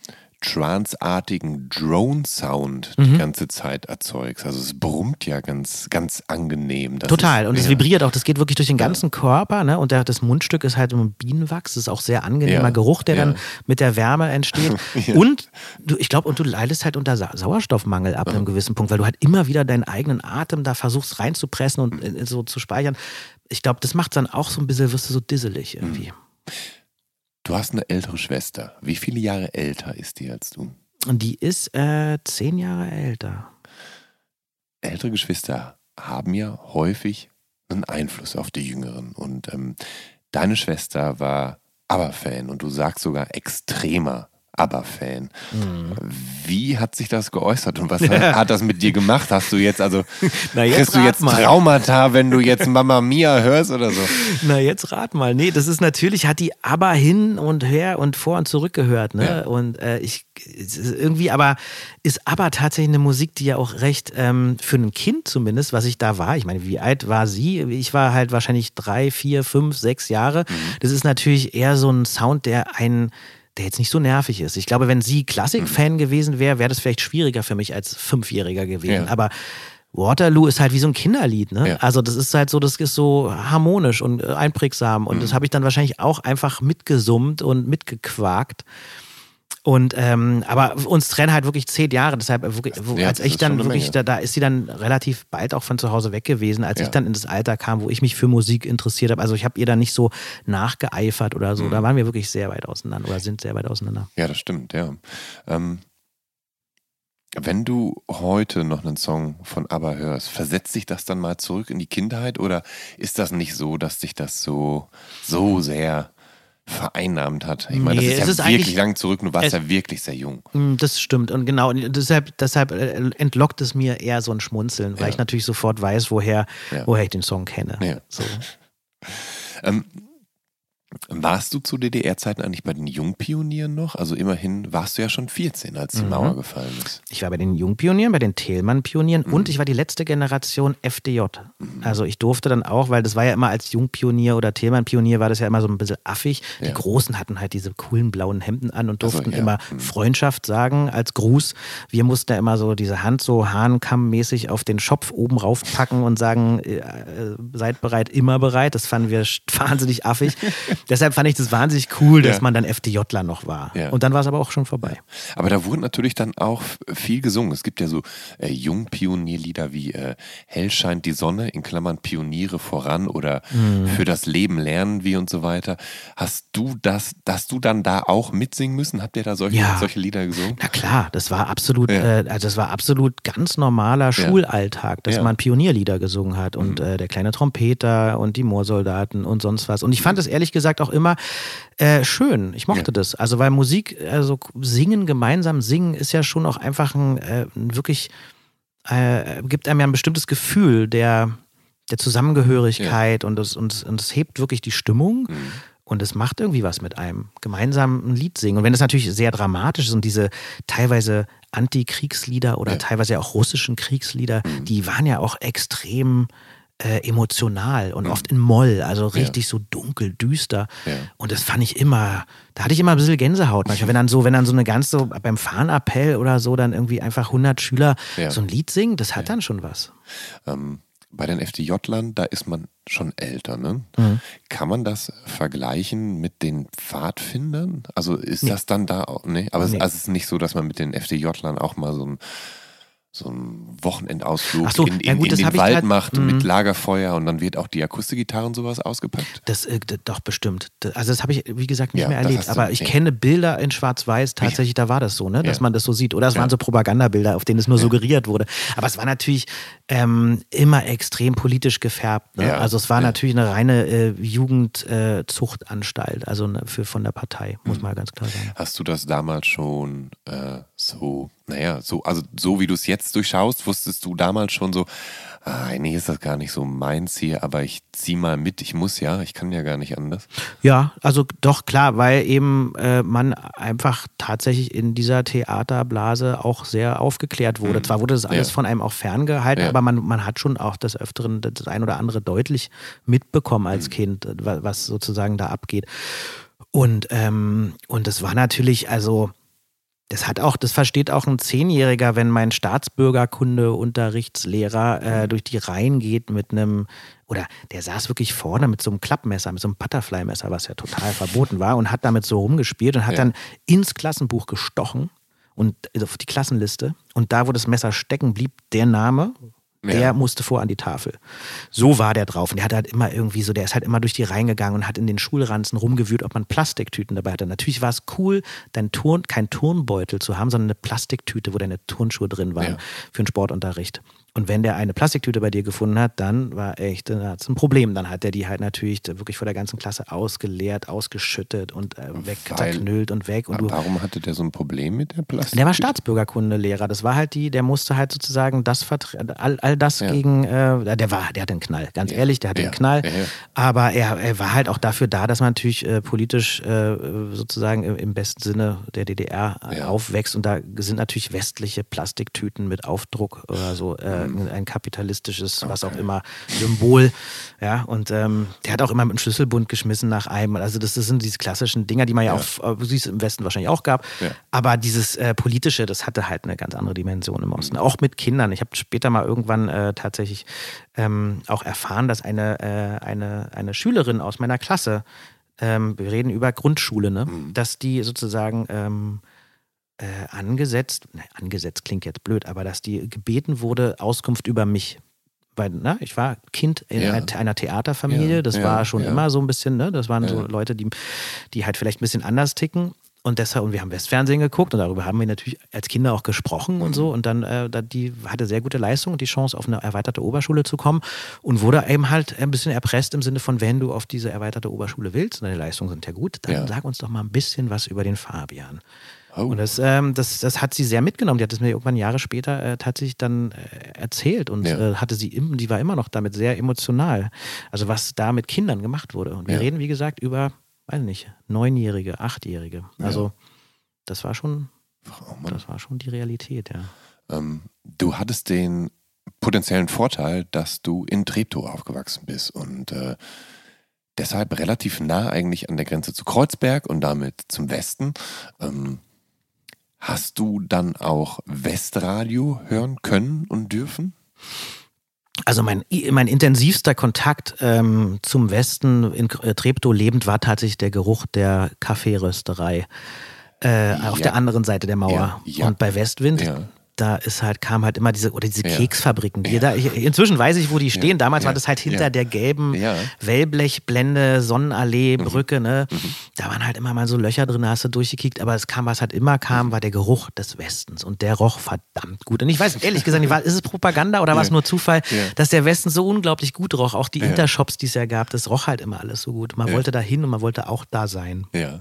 tranceartigen Drone-Sound Mhm. die ganze Zeit erzeugst. Also es brummt ja ganz, ganz angenehm. Total. Ist, Und es ja. vibriert auch, das geht wirklich durch den ganzen Körper, ne? Und der, das Mundstück ist halt ein Bienenwachs, das ist auch sehr angenehmer Ja, Geruch, der ja. dann mit der Wärme entsteht. (laughs) Und du, ich glaube, und du leidest halt unter Sa Sauerstoffmangel ab einem gewissen Punkt, weil du halt immer wieder deinen eigenen Atem da versuchst reinzupressen und äh, so zu speichern. Ich glaube, das macht dann auch so ein bisschen, wirst du so disselig irgendwie. Du hast eine ältere Schwester. Wie viele Jahre älter ist die als du? Die ist äh, zehn Jahre älter. Ältere Geschwister haben ja häufig einen Einfluss auf die Jüngeren. Und ähm, deine Schwester war ABBA-Fan und du sagst sogar extremer ABBA-Fan. Mhm. Wie hat sich das geäußert und was (laughs) hat das mit dir gemacht? Hast du jetzt also, (laughs) Na, jetzt kriegst du jetzt mal. Traumata, wenn du jetzt (laughs) Mama Mia hörst oder so? Na, jetzt rat mal. Nee, das ist natürlich, hat die aber hin und her und vor und zurück gehört, ne? Ja. Und äh, ich irgendwie, aber ist aber tatsächlich eine Musik, die ja auch recht ähm, für ein Kind zumindest, was ich da war. Ich meine, wie alt war sie? Ich war halt wahrscheinlich drei, vier, fünf, sechs Jahre. Das ist natürlich eher so ein Sound, der einen der jetzt nicht so nervig ist. Ich glaube, wenn sie Klassik-Fan gewesen wäre, wäre das vielleicht schwieriger für mich als Fünfjähriger gewesen. Ja. Aber Waterloo ist halt wie so ein Kinderlied, ne? Ja. Also das ist halt so, das ist so harmonisch und äh, einprägsam und das habe ich dann wahrscheinlich auch einfach mitgesummt und mitgequakt. Und ähm, aber uns trennen halt wirklich zehn Jahre, deshalb äh, wirklich, wo, Ja, als ich dann wirklich, da, da ist sie dann relativ bald auch von zu Hause weg gewesen, als Ja. ich dann in das Alter kam, wo ich mich für Musik interessiert habe. Also ich habe ihr dann nicht so nachgeeifert oder Mhm. so. Da waren wir wirklich sehr weit auseinander oder sind sehr weit auseinander. Ja, das stimmt, ja. Ähm, wenn du heute noch einen Song von ABBA hörst, versetzt sich das dann mal zurück in die Kindheit oder ist das nicht so, dass dich das so, so sehr vereinnahmt hat? Ich meine, Nee, das ist ist ja wirklich lang zurück du warst es- ja wirklich sehr jung. Mm, Das stimmt und genau, und deshalb, deshalb äh, entlockt es mir eher so ein Schmunzeln, weil Ja. ich natürlich sofort weiß, woher, Ja. woher ich den Song kenne. Ja. So. (laughs) Ähm, Warst du zu DDR-Zeiten eigentlich bei den Jungpionieren noch? Also immerhin warst du ja schon 14, als die Mhm. Mauer gefallen ist. Ich war bei den Jungpionieren, bei den Thälmann-Pionieren Mhm. und ich war die letzte Generation FDJ. Also ich durfte dann auch, weil das war ja immer als Jungpionier oder Thälmann-Pionier war das ja immer so ein bisschen affig. Die Ja. Großen hatten halt diese coolen blauen Hemden an und Ach so, durften ja. immer Mhm. Freundschaft sagen als Gruß. Wir mussten ja immer so diese Hand so hahnkammmäßig auf den Schopf oben raufpacken und sagen, äh, äh, seid bereit, immer bereit. Das fanden wir (laughs) wahnsinnig affig. Deshalb fand ich das wahnsinnig cool, dass Ja. man dann FDJler noch war. Ja. Und dann war es aber auch schon vorbei. Aber da wurde natürlich dann auch viel gesungen. Es gibt ja so äh, Jungpionierlieder wie äh, Hell scheint die Sonne, in Klammern Pioniere voran oder Mhm. für das Leben lernen wir und so weiter. Hast du das, hast du dann da auch mitsingen müssen? Habt ihr da solche, Ja. solche Lieder gesungen? Na klar, das war absolut, äh, also das war absolut ganz normaler Schulalltag, dass. Mhm. man Pionierlieder gesungen hat und äh, der kleine Trompeter und die Moorsoldaten und sonst was. Und ich fand es ehrlich gesagt auch immer äh, schön. Ich mochte Ja. das. Also weil Musik, also singen, gemeinsam singen, ist ja schon auch einfach ein, äh, wirklich, äh, gibt einem ja ein bestimmtes Gefühl der, der Zusammengehörigkeit und es und, es- und es hebt wirklich die Stimmung. Mhm. Und es macht irgendwie was mit einem. Gemeinsam ein Lied singen. Und wenn es natürlich sehr dramatisch ist und diese teilweise Antikriegslieder oder Ja. teilweise ja auch russischen Kriegslieder, die waren ja auch extrem äh, emotional und oft in Moll, also richtig so dunkel, düster. Ja. Und das fand ich immer, da hatte ich immer ein bisschen Gänsehaut manchmal, wenn dann so, wenn dann so eine ganze, beim Fahnappell oder so, dann irgendwie einfach 100 Schüler Ja. so ein Lied singen, das hat dann schon was. Ähm, bei den FDJ-Lern, da ist man schon älter, ne? Mhm. Kann man das vergleichen mit den Pfadfindern? Also ist das dann da auch, ne? Aber es, Nee. also es ist nicht so, dass man mit den FDJ-Lern auch mal so ein so einen Wochenendausflug so, in, in, ja gut, in das den Wald grad- macht Mhm. mit Lagerfeuer und dann wird auch die Akustikgitarre und sowas ausgepackt. Das äh, doch bestimmt. Also das habe ich, wie gesagt, nicht Ja, mehr erlebt. Aber ich nee. kenne Bilder in Schwarz-Weiß tatsächlich, da war das so, ne? Dass Ja. man das so sieht. Oder es Ja. waren so Propagandabilder, auf denen es nur suggeriert wurde. Aber es war natürlich ähm, immer extrem politisch gefärbt. Ne? Ja. Also es war Ja. natürlich eine reine äh, Jugendzuchtanstalt, also ne, für, von der Partei, Mhm. muss man ganz klar sagen. Hast du das damals schon äh, so, naja, so, also so wie du es jetzt durchschaust, wusstest du damals schon so, ah, nee, ist das gar nicht so meins hier, aber ich zieh mal mit, ich muss ja, ich kann ja gar nicht anders. Ja, also doch klar, weil eben äh, man einfach tatsächlich in dieser Theaterblase auch sehr aufgeklärt wurde. Zwar wurde das alles Ja. von einem auch ferngehalten, Ja. aber man, man hat schon auch des Öfteren das ein oder andere deutlich mitbekommen als Kind, wa- was sozusagen da abgeht. Und, ähm, und das war natürlich, also das hat auch, das versteht auch ein Zehnjähriger, wenn mein Staatsbürgerkunde-Unterrichtslehrer äh, durch die Reihen geht mit einem, oder der saß wirklich vorne mit so einem Klappmesser, mit so einem Butterfly-Messer, was ja total verboten war, und hat damit so rumgespielt und hat Ja. dann ins Klassenbuch gestochen und also auf die Klassenliste. Und da, wo das Messer stecken blieb, der Name, der Ja. musste vor an die Tafel. So war der drauf. Und der hat halt immer irgendwie so, der ist halt immer durch die Reihen gegangen und hat in den Schulranzen rumgewühlt, ob man Plastiktüten dabei hatte. Natürlich war es cool, dein Turn, kein Turnbeutel zu haben, sondern eine Plastiktüte, wo deine Turnschuhe drin waren Ja. für den Sportunterricht. Und wenn der eine Plastiktüte bei dir gefunden hat, dann war echt, dann hat's ein Problem. Dann hat er die halt natürlich wirklich vor der ganzen Klasse ausgeleert, ausgeschüttet und äh, weg, Weil- zerknüllt und weg. Und Warum hatte der so ein Problem mit der Plastik? der war Staatsbürgerkundelehrer. Das war halt die, der musste halt sozusagen das all, all das Ja. gegen, äh, der war, der hatte einen Knall, ganz Ja. ehrlich, der hatte Ja. einen Knall. Aber er, er war halt auch dafür da, dass man natürlich äh, politisch äh, sozusagen im, im besten Sinne der DDR äh, aufwächst. Und da sind natürlich westliche Plastiktüten mit Aufdruck oder so äh, Mhm. ein kapitalistisches, was auch immer, Symbol. Ja, und ähm, der hat auch immer mit einem Schlüsselbund geschmissen nach einem. Also das, das sind diese klassischen Dinger, die man ja, Ja. auch, äh, wie es im Westen wahrscheinlich auch gab. Ja. Aber dieses äh, politische, das hatte halt eine ganz andere Dimension im Osten. Auch mit Kindern. Ich habe später mal irgendwann äh, tatsächlich ähm, auch erfahren, dass eine, äh, eine, eine Schülerin aus meiner Klasse, ähm, wir reden über Grundschule, ne? dass die sozusagen ähm, äh, angesetzt, ne, angesetzt klingt jetzt blöd, aber dass die gebeten wurde, Auskunft über mich. Weil, ne, ich war Kind in Ja. einer- Theaterfamilie, Ja, das ja, war schon immer so ein bisschen, ne? Das waren so. Leute, die, die halt vielleicht ein bisschen anders ticken. Und deshalb, und wir haben Westfernsehen geguckt und darüber haben wir natürlich als Kinder auch gesprochen und Mhm. so. Und dann, äh, die hatte sehr gute Leistung und die Chance, auf eine erweiterte Oberschule zu kommen und wurde eben halt ein bisschen erpresst im Sinne von, wenn du auf diese erweiterte Oberschule willst, und deine Leistungen sind ja gut, dann Ja. sag uns doch mal ein bisschen was über den Fabian. Oh. Und das, ähm, das, das hat sie sehr mitgenommen. Die hat es mir irgendwann Jahre später äh, tatsächlich dann äh, erzählt und Ja. äh, hatte sie im, die war immer noch damit sehr emotional. Also was da mit Kindern gemacht wurde. Und wir Ja. reden, wie gesagt, über weiß nicht, Neunjährige, Achtjährige. Also das war schon, Oh das war schon die Realität, ja. Ähm, du hattest den potenziellen Vorteil, dass du in Treptow aufgewachsen bist und äh, deshalb relativ nah eigentlich an der Grenze zu Kreuzberg und damit zum Westen. Ähm, hast du dann auch Westradio hören können und dürfen? Also mein, mein intensivster Kontakt ähm, zum Westen in äh, Treptow lebend war tatsächlich der Geruch der Kaffeerösterei äh, auf Ja. der anderen Seite der Mauer. Ja, ja. Und bei Westwind, Ja. Da ist halt, kam halt immer diese, oder diese Ja. Keksfabriken. Die Ja. da, ich, inzwischen weiß ich, wo die stehen. Damals war das halt hinter der gelben. Wellblechblende, Mhm. Sonnenallee, Brücke, ne? Da waren halt immer mal so Löcher drin, da hast du durchgekickt, aber es kam, was halt immer Mhm. kam, war der Geruch des Westens. Und der roch verdammt gut. Und ich weiß ehrlich gesagt war, ist es Propaganda oder war es nur Zufall, dass der Westen so unglaublich gut roch. Auch die. Intershops, die es ja gab, das roch halt immer alles so gut. Man wollte da hin und man wollte auch da sein. Ja.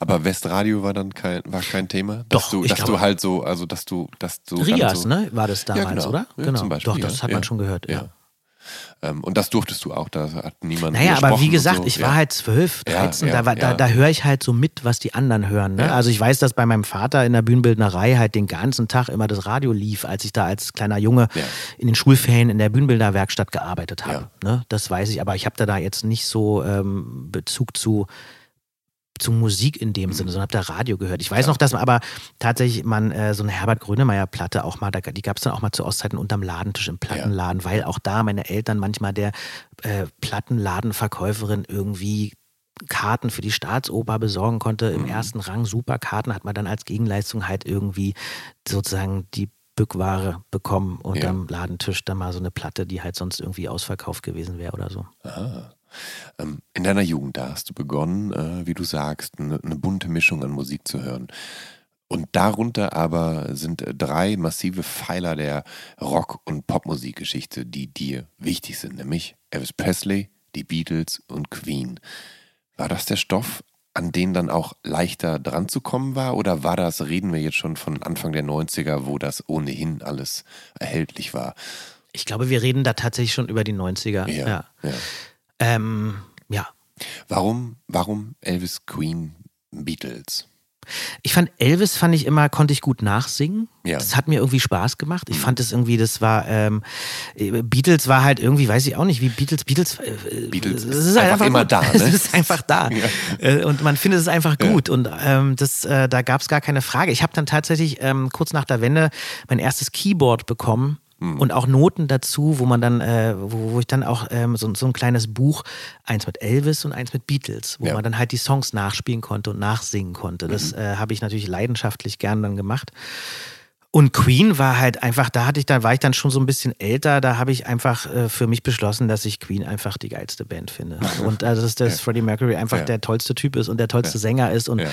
Aber Westradio war dann kein, war kein Thema? Dass Doch, du, ich dass glaube- du halt so, also dass du, dass du. Rias, so, ne? War das damals, genau. oder? Ja, genau. zum Beispiel, Doch, das ja, hat man ja. schon gehört, ja. Ähm, und das durftest du auch, da hat niemand. Naja, aber wie gesagt, so. ich ja. war halt zwölf, Ja, 13, ja, da, da, ja. da höre ich halt so mit, was die anderen hören. Ne? Ja. Also ich weiß, dass bei meinem Vater in der Bühnenbildnerei halt den ganzen Tag immer das Radio lief, als ich da als kleiner Junge Ja. in den Schulferien in der Bühnenbilderwerkstatt gearbeitet habe. Ja. Ne? Das weiß ich, aber ich habe da, da jetzt nicht so ähm, Bezug zu zu Musik in dem Sinne, sondern habe da Radio gehört. Ich weiß noch, dass man aber tatsächlich man äh, so eine Herbert Grönemeyer Platte auch mal, da, die gab es dann auch mal zu Ostzeiten unterm Ladentisch im Plattenladen, weil auch da meine Eltern manchmal der äh, Plattenladenverkäuferin irgendwie Karten für die Staatsoper besorgen konnte im ersten Rang, super Karten, hat man dann als Gegenleistung halt irgendwie sozusagen die Bückware bekommen unterm Ladentisch, dann mal so eine Platte, die halt sonst irgendwie ausverkauft gewesen wäre oder so. Ah. Ähm, in deiner Jugend, da hast du begonnen, äh, wie du sagst, eine, eine bunte Mischung an Musik zu hören. Und darunter aber sind äh, drei massive Pfeiler der Rock- und Popmusikgeschichte, die dir wichtig sind, nämlich Elvis Presley, die Beatles und Queen. War das der Stoff, an den dann auch leichter dran zu kommen war? Oder war das, reden wir jetzt schon von Anfang der 90er, wo das ohnehin alles erhältlich war? Ich glaube, wir reden da tatsächlich schon über die 90er. Ja. ja. ja. Ähm, ja. Warum, warum Elvis, Queen, Beatles? Ich fand Elvis fand ich immer, konnte ich gut nachsingen. Ja. Das hat mir irgendwie Spaß gemacht. Ich fand es irgendwie, das war, ähm, äh, Beatles war halt irgendwie, weiß ich auch nicht, wie Beatles, Beatles, äh, Beatles es ist einfach immer gut. da, (laughs) Es ne? ist einfach da. (laughs) Äh, Und man findet es einfach gut. Und ähm, das, äh, da gab es gar keine Frage. Ich habe dann tatsächlich ähm, kurz nach der Wende mein erstes Keyboard bekommen. Hm. Und auch Noten dazu, wo man dann, äh, wo, wo ich dann auch ähm, so, so ein kleines Buch, eins mit Elvis und eins mit Beatles, wo Ja. man dann halt die Songs nachspielen konnte und nachsingen konnte. Das Mhm. äh, habe ich natürlich leidenschaftlich gern dann gemacht. Und Queen war halt einfach, da hatte ich dann, war ich dann schon so ein bisschen älter, da habe ich einfach äh, für mich beschlossen, dass ich Queen einfach die geilste Band finde. (laughs) Und äh, dass, dass Freddie Mercury einfach Ja. der tollste Typ ist und der tollste Sänger ist und Ja.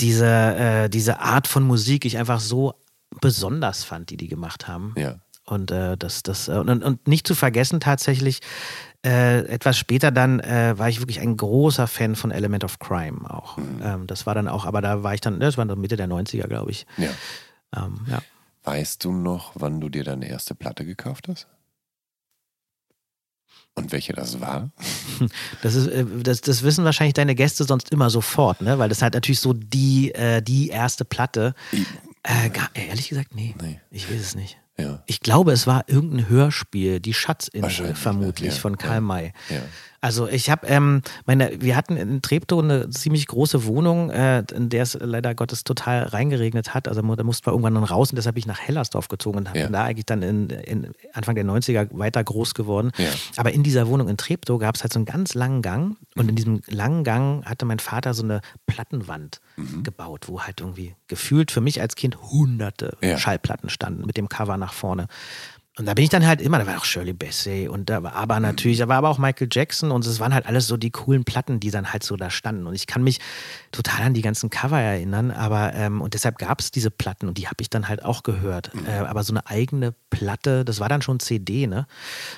diese, äh, diese Art von Musik ich einfach so besonders fand, die die gemacht haben. Ja. Und äh, das, das, äh, und, und nicht zu vergessen tatsächlich, äh, etwas später dann äh, war ich wirklich ein großer Fan von Element of Crime auch. Mhm. Ähm, das war dann auch, aber da war ich dann, das war dann Mitte der 90er, glaube ich. ja. Ähm, ja. Weißt du noch, wann du dir deine erste Platte gekauft hast? Und welche das war? (laughs) Das, ist, äh, das, das wissen wahrscheinlich deine Gäste sonst immer sofort, ne? Weil das halt natürlich so die, äh, die erste Platte. Äh, gar, ehrlich gesagt, nee, Nee. Ich weiß es nicht. Ja. Ich glaube, es war irgendein Hörspiel, die Schatzinsel vermutlich? Ja, von Karl. May. Also ich habe, ähm, meine, wir hatten in Treptow eine ziemlich große Wohnung, äh, in der es leider Gottes total reingeregnet hat. Also da mussten wir irgendwann dann raus und deshalb bin ich nach Hellersdorf gezogen und Ja. bin da eigentlich dann in, in Anfang der 90er weiter groß geworden. Ja. Aber in dieser Wohnung in Treptow gab es halt so einen ganz langen Gang und in diesem langen Gang hatte mein Vater so eine Plattenwand Mhm. gebaut, wo halt irgendwie gefühlt für mich als Kind hunderte Ja. Schallplatten standen mit dem Cover nach vorne. Und da bin ich dann halt immer, da war auch Shirley Bassey und da war aber natürlich, da war aber auch Michael Jackson und es waren halt alles so die coolen Platten, die dann halt so da standen. Und ich kann mich total an die ganzen Cover erinnern, aber ähm, und deshalb gab es diese Platten und die habe ich dann halt auch gehört. Mhm. Äh, aber so eine eigene Platte, das war dann schon CD, ne?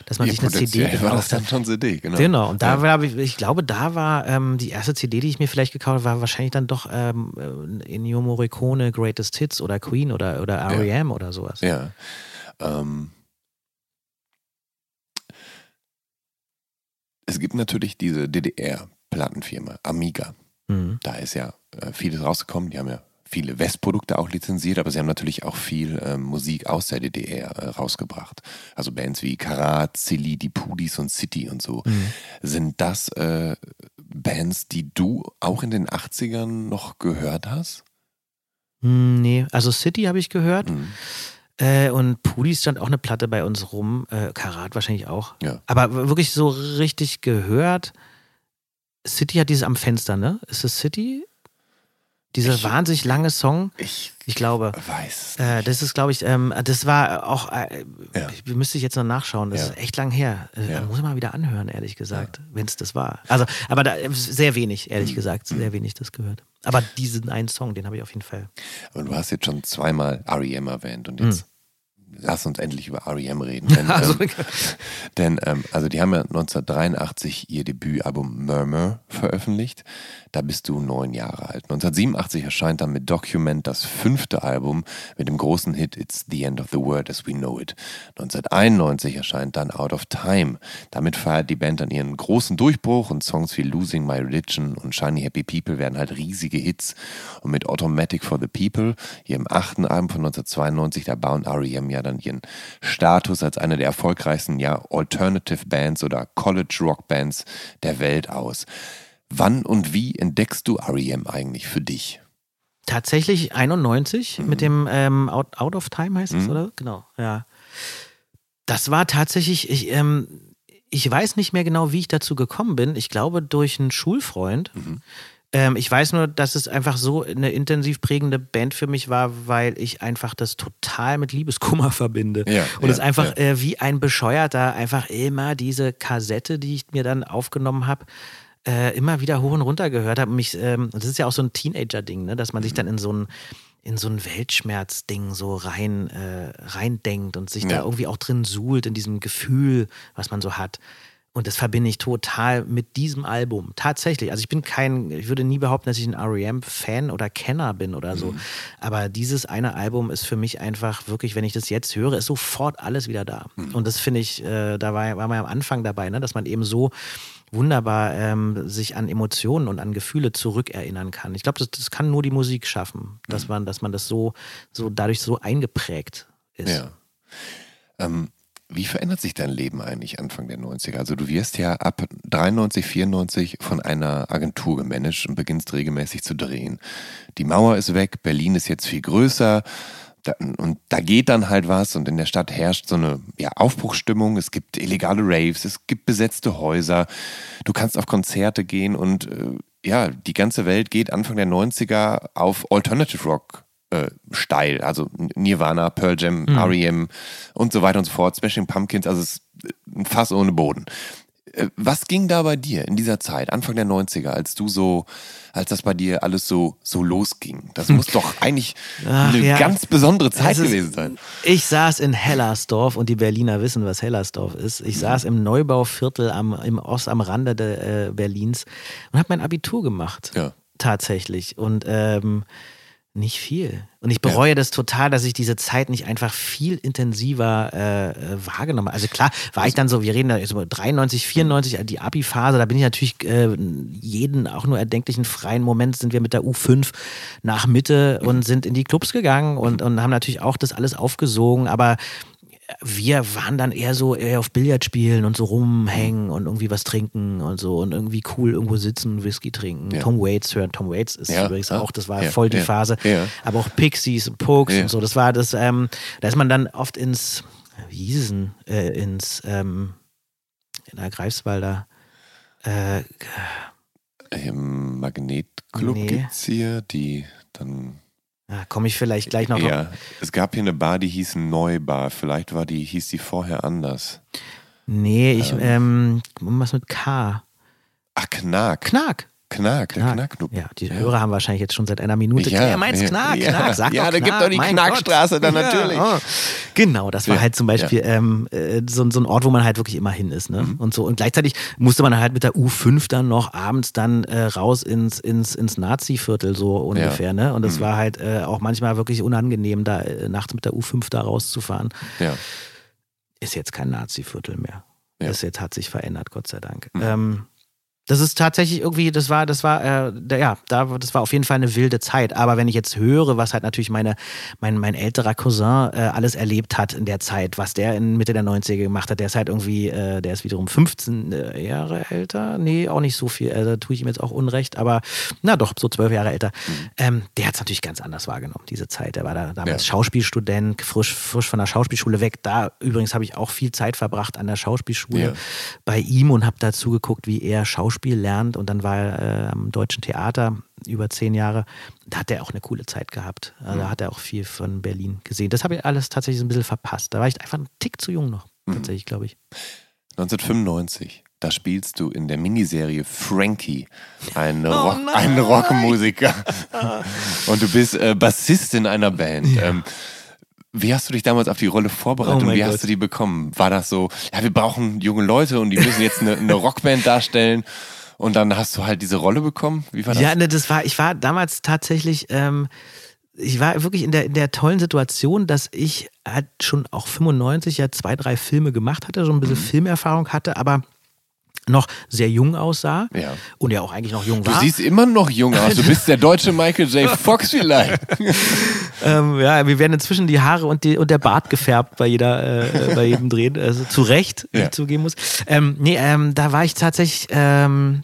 Dass man Ja, sich eine CD potenziell war das gekauft dann hat. schon CD, genau. Genau, und da ja. war ich, ich glaube, da war ähm, die erste CD, die ich mir vielleicht gekauft habe, war wahrscheinlich dann doch ähm, äh, Ennio Morricone Greatest Hits oder Queen oder, oder R.E.M. oder sowas. Ja. Ähm, es gibt natürlich diese DDR. Plattenfirma, Amiga. Mhm. Da ist ja äh, vieles rausgekommen. Die haben ja viele Westprodukte auch lizenziert, aber sie haben natürlich auch viel äh, Musik aus der DDR äh, rausgebracht. Also Bands wie Karat, Silly, Die Pudis und City und so. Mhm. Sind das äh, Bands, die du auch in den 80ern noch gehört hast? Hm, nee, also City habe ich gehört. Mhm. Äh, und Pudis stand auch eine Platte bei uns rum. Äh, Karat wahrscheinlich auch. Ja. Aber wirklich so richtig gehört. City hat dieses am Fenster, ne? Ist es City? Dieser ich, wahnsinnig lange Song. Ich, ich glaube. Weiß. Äh, das ist, glaube ich, ähm, das war auch, äh, ja. müsste ich jetzt noch nachschauen. Das ja. ist echt lang her. Äh, ja. Muss ich mal wieder anhören, ehrlich gesagt, wenn es das war. Also, aber da, sehr wenig, ehrlich mhm. gesagt, sehr wenig das gehört. Aber diesen einen Song, den habe ich auf jeden Fall. Aber du hast jetzt schon zweimal REM erwähnt und jetzt. Mhm lass uns endlich über REM reden. Denn, (laughs) also, ähm, denn ähm, also die haben ja 1983 ihr Debütalbum Murmur veröffentlicht. Da bist du neun Jahre alt. 1987 erscheint dann mit Document das fünfte Album mit dem großen Hit It's the End of the World as We Know It. 1991 erscheint dann Out of Time. Damit feiert die Band dann ihren großen Durchbruch und Songs wie Losing My Religion und Shiny Happy People werden halt riesige Hits. Und mit Automatic for the People, ihrem achten Album von 1992, da bauen REM ja dann ihren Status als eine der erfolgreichsten ja, Alternative Bands oder College Rock Bands der Welt aus. Wann und wie entdeckst du REM eigentlich für dich? Tatsächlich 91 mhm. mit dem ähm, Out, Out, of Time heißt es, mhm. oder? Genau, ja. Das war tatsächlich, ich, ähm, ich weiß nicht mehr genau, wie ich dazu gekommen bin. Ich glaube, durch einen Schulfreund. Mhm. Ähm, ich weiß nur, dass es einfach so eine intensiv prägende Band für mich war, weil ich einfach das total mit Liebeskummer (laughs) verbinde. Ja, und es einfach ja. äh, wie ein Bescheuerter einfach immer diese Kassette, die ich mir dann aufgenommen habe, äh, immer wieder hoch und runter gehört habe. Mich, ähm, das ist ja auch so ein Teenager-Ding, ne? dass man sich mhm. dann in so ein in so ein Weltschmerz-Ding so rein äh, reindenkt und sich ja. da irgendwie auch drin suhlt in diesem Gefühl, was man so hat. Und das verbinde ich total mit diesem Album. Tatsächlich. Also ich bin kein, ich würde nie behaupten, dass ich ein REM-Fan oder Kenner bin oder so. Mhm. Aber dieses eine Album ist für mich einfach wirklich, wenn ich das jetzt höre, ist sofort alles wieder da. Mhm. Und das finde ich, äh, da war, war man am Anfang dabei, ne? dass man eben so wunderbar ähm, sich an Emotionen und an Gefühle zurückerinnern kann. Ich glaube, das, das, kann nur die Musik schaffen, dass mhm. man, dass man das so, so dadurch so eingeprägt ist. Ja. Ähm, wie verändert sich dein Leben eigentlich Anfang der 90er? Also du wirst ja ab 93, 94 von einer Agentur gemanagt und beginnst regelmäßig zu drehen. Die Mauer ist weg, Berlin ist jetzt viel größer und da geht dann halt was und in der Stadt herrscht so eine ja, Aufbruchsstimmung. Es gibt illegale Raves, es gibt besetzte Häuser. Du kannst auf Konzerte gehen und äh, ja, die ganze Welt geht Anfang der 90er auf Alternative Rock äh, steil. Also Nirvana, Pearl Jam, mhm. REM und so weiter und so fort, Smashing Pumpkins, also es ist ein Fass ohne Boden. Äh, was ging da bei dir in dieser Zeit, Anfang der 90er, als du so, als das bei dir alles so, so losging? Das muss doch (laughs) eigentlich Ach, eine ja. ganz besondere Zeit gewesen sein. Ich saß in Hellersdorf und die Berliner wissen, was Hellersdorf ist. Ich mhm. saß im Neubauviertel am, im Ost, am Rande de, äh, Berlins und habe mein Abitur gemacht. Ja. Tatsächlich. Und ähm, nicht viel. Und ich bereue ja. das total, dass ich diese Zeit nicht einfach viel intensiver äh, äh wahrgenommen habe. Also klar, war ich dann so, wir reden da über 93, 94, die Abi-Phase, da bin ich natürlich äh, jeden auch nur erdenklichen freien Moment sind wir mit der U5 nach Mitte und sind in die Clubs gegangen und, und haben natürlich auch das alles aufgesogen, aber wir waren dann eher so eher auf Billard spielen und so rumhängen und irgendwie was trinken und so und irgendwie cool irgendwo sitzen, Whisky trinken. Ja. Tom Waits hören. Tom Waits ist ja. übrigens auch, das war ja. voll die Phase. Aber auch Pixies und Pokes und so. Das war das, ähm, da ist man dann oft ins, wie hieß es denn, äh, ins, ähm, in der Greifswalder, äh, im Magnetclub nee. gibt's hier, die dann ja, Komme ich vielleicht gleich noch. Ja, es gab hier eine Bar, die hieß Neubar. Vielleicht war die, hieß die vorher anders. Nee, ich, ähm, ähm was mit K. Ach, Knack. Knack. Knack, der Knackclub. Ja, die Hörer haben wahrscheinlich jetzt schon seit einer Minute. Ja, er meint Knack, ja, Knack, sag Ja, da gibt doch die Knackstraße dann natürlich. Ja, oh. Genau, das war halt zum Beispiel ähm, äh, so, so, ein Ort, wo man halt wirklich immer hin ist. Ne? Mhm. Und so. Und gleichzeitig musste man halt mit der U5 dann noch abends dann äh, raus ins, ins, ins Nazi-Viertel so ungefähr. Ne? Und das mhm. war halt äh, auch manchmal wirklich unangenehm, da äh, nachts mit der U5 da rauszufahren. Ja. Ist jetzt kein Nazi-Viertel mehr. Das jetzt hat sich verändert, Gott sei Dank. Mhm. Ähm, Das ist tatsächlich irgendwie, das war, das war, äh, da, ja, da, das war auf jeden Fall eine wilde Zeit. Aber wenn ich jetzt höre, was halt natürlich meine, mein, mein älterer Cousin äh, alles erlebt hat in der Zeit, was der in Mitte der 90er gemacht hat, der ist halt irgendwie, äh, der ist wiederum 15 äh, Jahre älter. Nee, auch nicht so viel. Äh, da tue ich ihm jetzt auch Unrecht, aber na doch, so zwölf Jahre älter. Ähm, der hat es natürlich ganz anders wahrgenommen, diese Zeit. Der war da damals ja. Schauspielstudent, frisch, frisch von der Schauspielschule weg. Da übrigens habe ich auch viel Zeit verbracht an der Schauspielschule ja. bei ihm und habe dazu geguckt, wie er Schauspiel Schauspiel lernt und dann war er äh, am Deutschen Theater über zehn Jahre. Da hat er auch eine coole Zeit gehabt. Also, Da hat er auch viel von Berlin gesehen. Das habe ich alles tatsächlich ein bisschen verpasst. Da war ich einfach ein Tick zu jung noch, mhm. tatsächlich, glaube ich. 1995. Da spielst du in der Miniserie Frankie einen, oh Rock, einen Rockmusiker. (laughs) und du bist äh, Bassist in einer Band. Ja. Ähm, wie hast du dich damals auf die Rolle vorbereitet oh und wie Gott. hast du die bekommen? War das so, ja, wir brauchen junge Leute und die müssen jetzt eine, eine Rockband darstellen? Und dann hast du halt diese Rolle bekommen? Wie war das? Ja, ne, das war, ich war damals tatsächlich, ähm, ich war wirklich in der, in der tollen Situation, dass ich halt schon auch 95 ja zwei, drei Filme gemacht hatte, so ein bisschen mhm. Filmerfahrung hatte, aber noch sehr jung aussah ja. und ja auch eigentlich noch jung war. Du siehst immer noch jung aus. Du bist der deutsche Michael J. Fox vielleicht. (laughs) ähm, ja, wir werden inzwischen die Haare und, die, und der Bart gefärbt bei jeder, äh, bei jedem Drehen. Also zu Recht, wie ja. ich zugeben muss. Ähm, nee, ähm, da war ich tatsächlich ähm,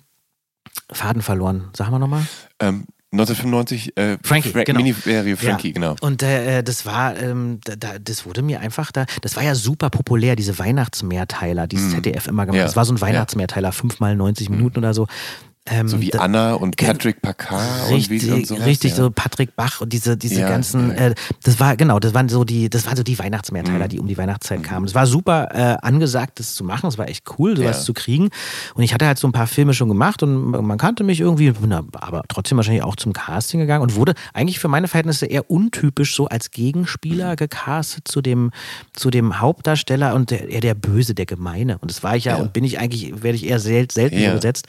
Faden verloren. Sag mal nochmal. Ähm, 1995 äh, Frankie, Fra genau. Miniserie Frankie, ja. genau. Und äh, äh, das war, ähm, da, das wurde mir einfach da, das war ja super populär, diese Weihnachtsmehrteiler, die mm. ZDF immer gemacht. Ja. Das war so ein Weihnachtsmehrteiler, fünfmal 90 mm. Minuten oder so. Ähm, so wie Anna und Patrick Packard richtig, und, wie, und sowas, Richtig, ja. so Patrick Bach und diese, diese ja, ganzen, ja. Äh, das war, genau, das waren so die, das waren so die Weihnachtsmehrteiler, mhm. die um die Weihnachtszeit mhm. kamen. Es war super äh, angesagt, das zu machen, es war echt cool, sowas zu kriegen. Und ich hatte halt so ein paar Filme schon gemacht und man kannte mich irgendwie, na, aber trotzdem wahrscheinlich auch zum Casting gegangen und wurde eigentlich für meine Verhältnisse eher untypisch so als Gegenspieler mhm. gecastet zu dem, zu dem Hauptdarsteller und der, eher der Böse, der Gemeine. Und das war ich ja, und bin ich eigentlich, werde ich eher sel selten besetzt.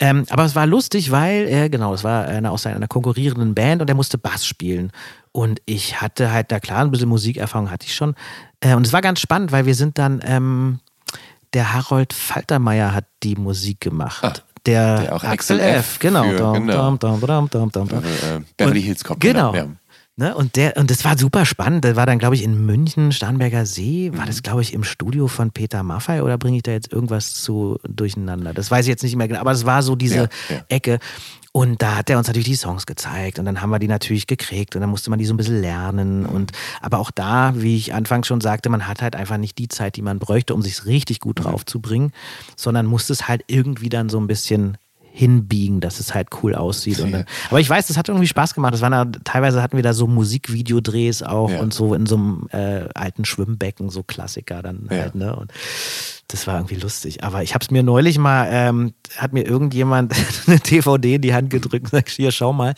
Ähm, aber es war lustig, weil er, genau, es war einer aus einer konkurrierenden Band und er musste Bass spielen. Und ich hatte halt, na klar, ein bisschen Musikerfahrung hatte ich schon. Äh, und es war ganz spannend, weil wir sind dann, ähm, der Harold Faltermeier hat die Musik gemacht. Ah, der, der auch Axel F. F. Genau. Für, dum, genau. Dum, dum, äh, Beverly Hills Cop. Genau. Ja. Ne? Und, der, und das war super spannend. Das war dann, glaube ich, in München, Starnberger See. War das, mhm. glaube ich, im Studio von Peter Maffay oder bringe ich da jetzt irgendwas zu durcheinander? Das weiß ich jetzt nicht mehr genau. Aber es war so diese ja, ja. Ecke. Und da hat er uns natürlich die Songs gezeigt und dann haben wir die natürlich gekriegt und dann musste man die so ein bisschen lernen. Und aber auch da, wie ich anfangs schon sagte, man hat halt einfach nicht die Zeit, die man bräuchte, um sich richtig gut mhm. drauf zu bringen, sondern musste es halt irgendwie dann so ein bisschen hinbiegen, dass es halt cool aussieht. Ja. (laughs) Dann, aber ich weiß, das hat irgendwie Spaß gemacht. Das waren da, teilweise hatten wir da so Musikvideodrehs auch ja. und so in so einem äh, alten Schwimmbecken, so Klassiker dann ja. halt, ne? Und das war irgendwie lustig. Aber ich habe es mir neulich mal, ähm, hat mir irgendjemand (laughs) eine DVD in die Hand gedrückt und sagt, hier, schau mal.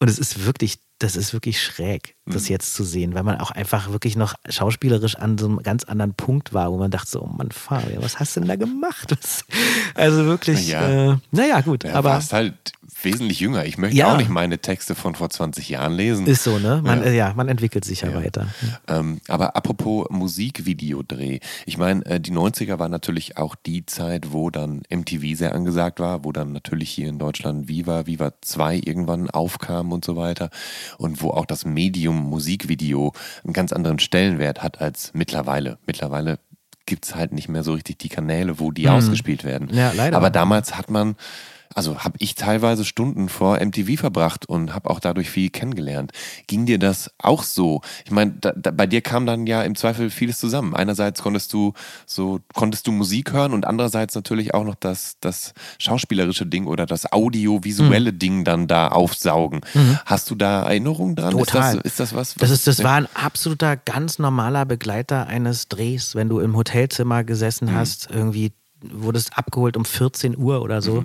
Und es ist wirklich das ist wirklich schräg, das mhm. jetzt zu sehen, weil man auch einfach wirklich noch schauspielerisch an so einem ganz anderen Punkt war, wo man dachte so, oh Mann, Fabian, was hast du denn da gemacht? (laughs) also wirklich, ja. äh, naja, gut. Ja, aber warst halt wesentlich jünger. Ich möchte ja. auch nicht meine Texte von vor 20 Jahren lesen. Ist so, ne? Man, ja. Ja man entwickelt sich ja, ja. weiter. Ähm, aber apropos Musikvideodreh. Ich meine, äh, die 90er war natürlich auch die Zeit, wo dann MTV sehr angesagt war, wo dann natürlich hier in Deutschland Viva, Viva 2 irgendwann aufkam und so weiter. Und wo auch das Medium Musikvideo einen ganz anderen Stellenwert hat als mittlerweile. Mittlerweile gibt es halt nicht mehr so richtig die Kanäle, wo die mhm. ausgespielt werden. Ja, leider. Aber damals hat man also habe ich teilweise Stunden vor MTV verbracht und habe auch dadurch viel kennengelernt. Ging dir das auch so? Ich meine, bei dir kam dann ja im Zweifel vieles zusammen. Einerseits konntest du so konntest du Musik hören und andererseits natürlich auch noch das, das schauspielerische Ding oder das audiovisuelle mhm. Ding dann da aufsaugen. Mhm. Hast du da Erinnerungen dran? Total. Ist das, ist das was? das, ist, das war ein absoluter ganz normaler Begleiter eines Drehs, wenn du im Hotelzimmer gesessen mhm. hast, irgendwie wurdest abgeholt um 14 Uhr oder so.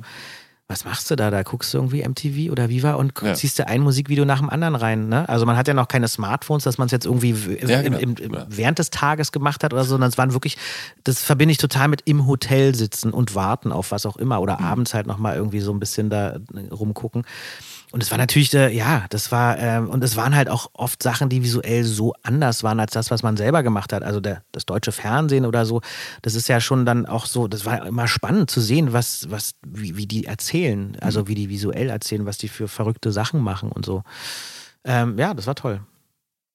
Mhm was machst du da? Da guckst du irgendwie MTV oder Viva und Ja. ziehst dir ein Musikvideo nach dem anderen rein. Ne? Also man hat ja noch keine Smartphones, dass man es jetzt irgendwie Ja, genau. im, im, während des Tages gemacht hat oder so, sondern es waren wirklich, das verbinde ich total mit im Hotel sitzen und warten auf was auch immer Mhm. oder abends halt nochmal irgendwie so ein bisschen da rumgucken. Und es war natürlich, äh, ja, das war, ähm, und es waren halt auch oft Sachen, die visuell so anders waren als das, was man selber gemacht hat. Also der, das deutsche Fernsehen oder so, das ist ja schon dann auch so, das war immer spannend zu sehen, was, was, wie, wie die erzählen, also wie die visuell erzählen, was die für verrückte Sachen machen und so. Ähm, ja, das war toll.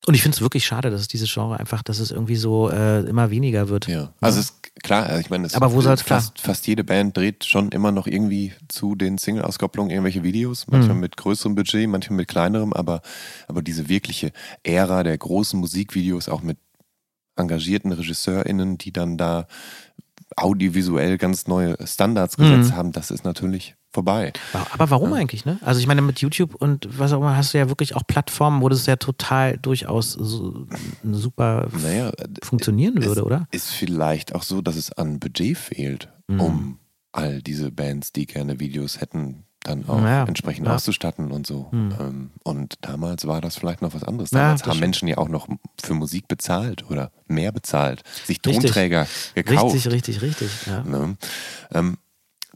Und ich finde es wirklich schade, dass es dieses Genre einfach, dass es irgendwie so äh, immer weniger wird. Ja, also ist klar, also ich meine, es- Aber wo soll's klar? fast, fast jede Band dreht schon immer noch irgendwie zu den Single-Auskopplungen irgendwelche Videos, manchmal Mhm. mit größerem Budget, manchmal mit kleinerem, aber, aber diese wirkliche Ära der großen Musikvideos, auch mit engagierten RegisseurInnen, die dann da audiovisuell ganz neue Standards gesetzt Mhm. haben, das ist natürlich vorbei. Aber warum eigentlich, ne? Also ich meine, mit YouTube und was auch immer hast du ja wirklich auch Plattformen, wo das ja total durchaus so super Naja, funktionieren würde, oder? Ist vielleicht auch so, dass es an Budget fehlt, Mhm. um all diese Bands, die gerne Videos hätten, dann auch Ja, entsprechend ja. auszustatten und so. Ähm, Und damals war das vielleicht noch was anderes. Ja, Damals das haben. Menschen ja auch noch für Musik bezahlt oder mehr bezahlt, sich Richtig. Tonträger gekauft. Richtig, richtig, richtig. Ja. Ne? Ähm,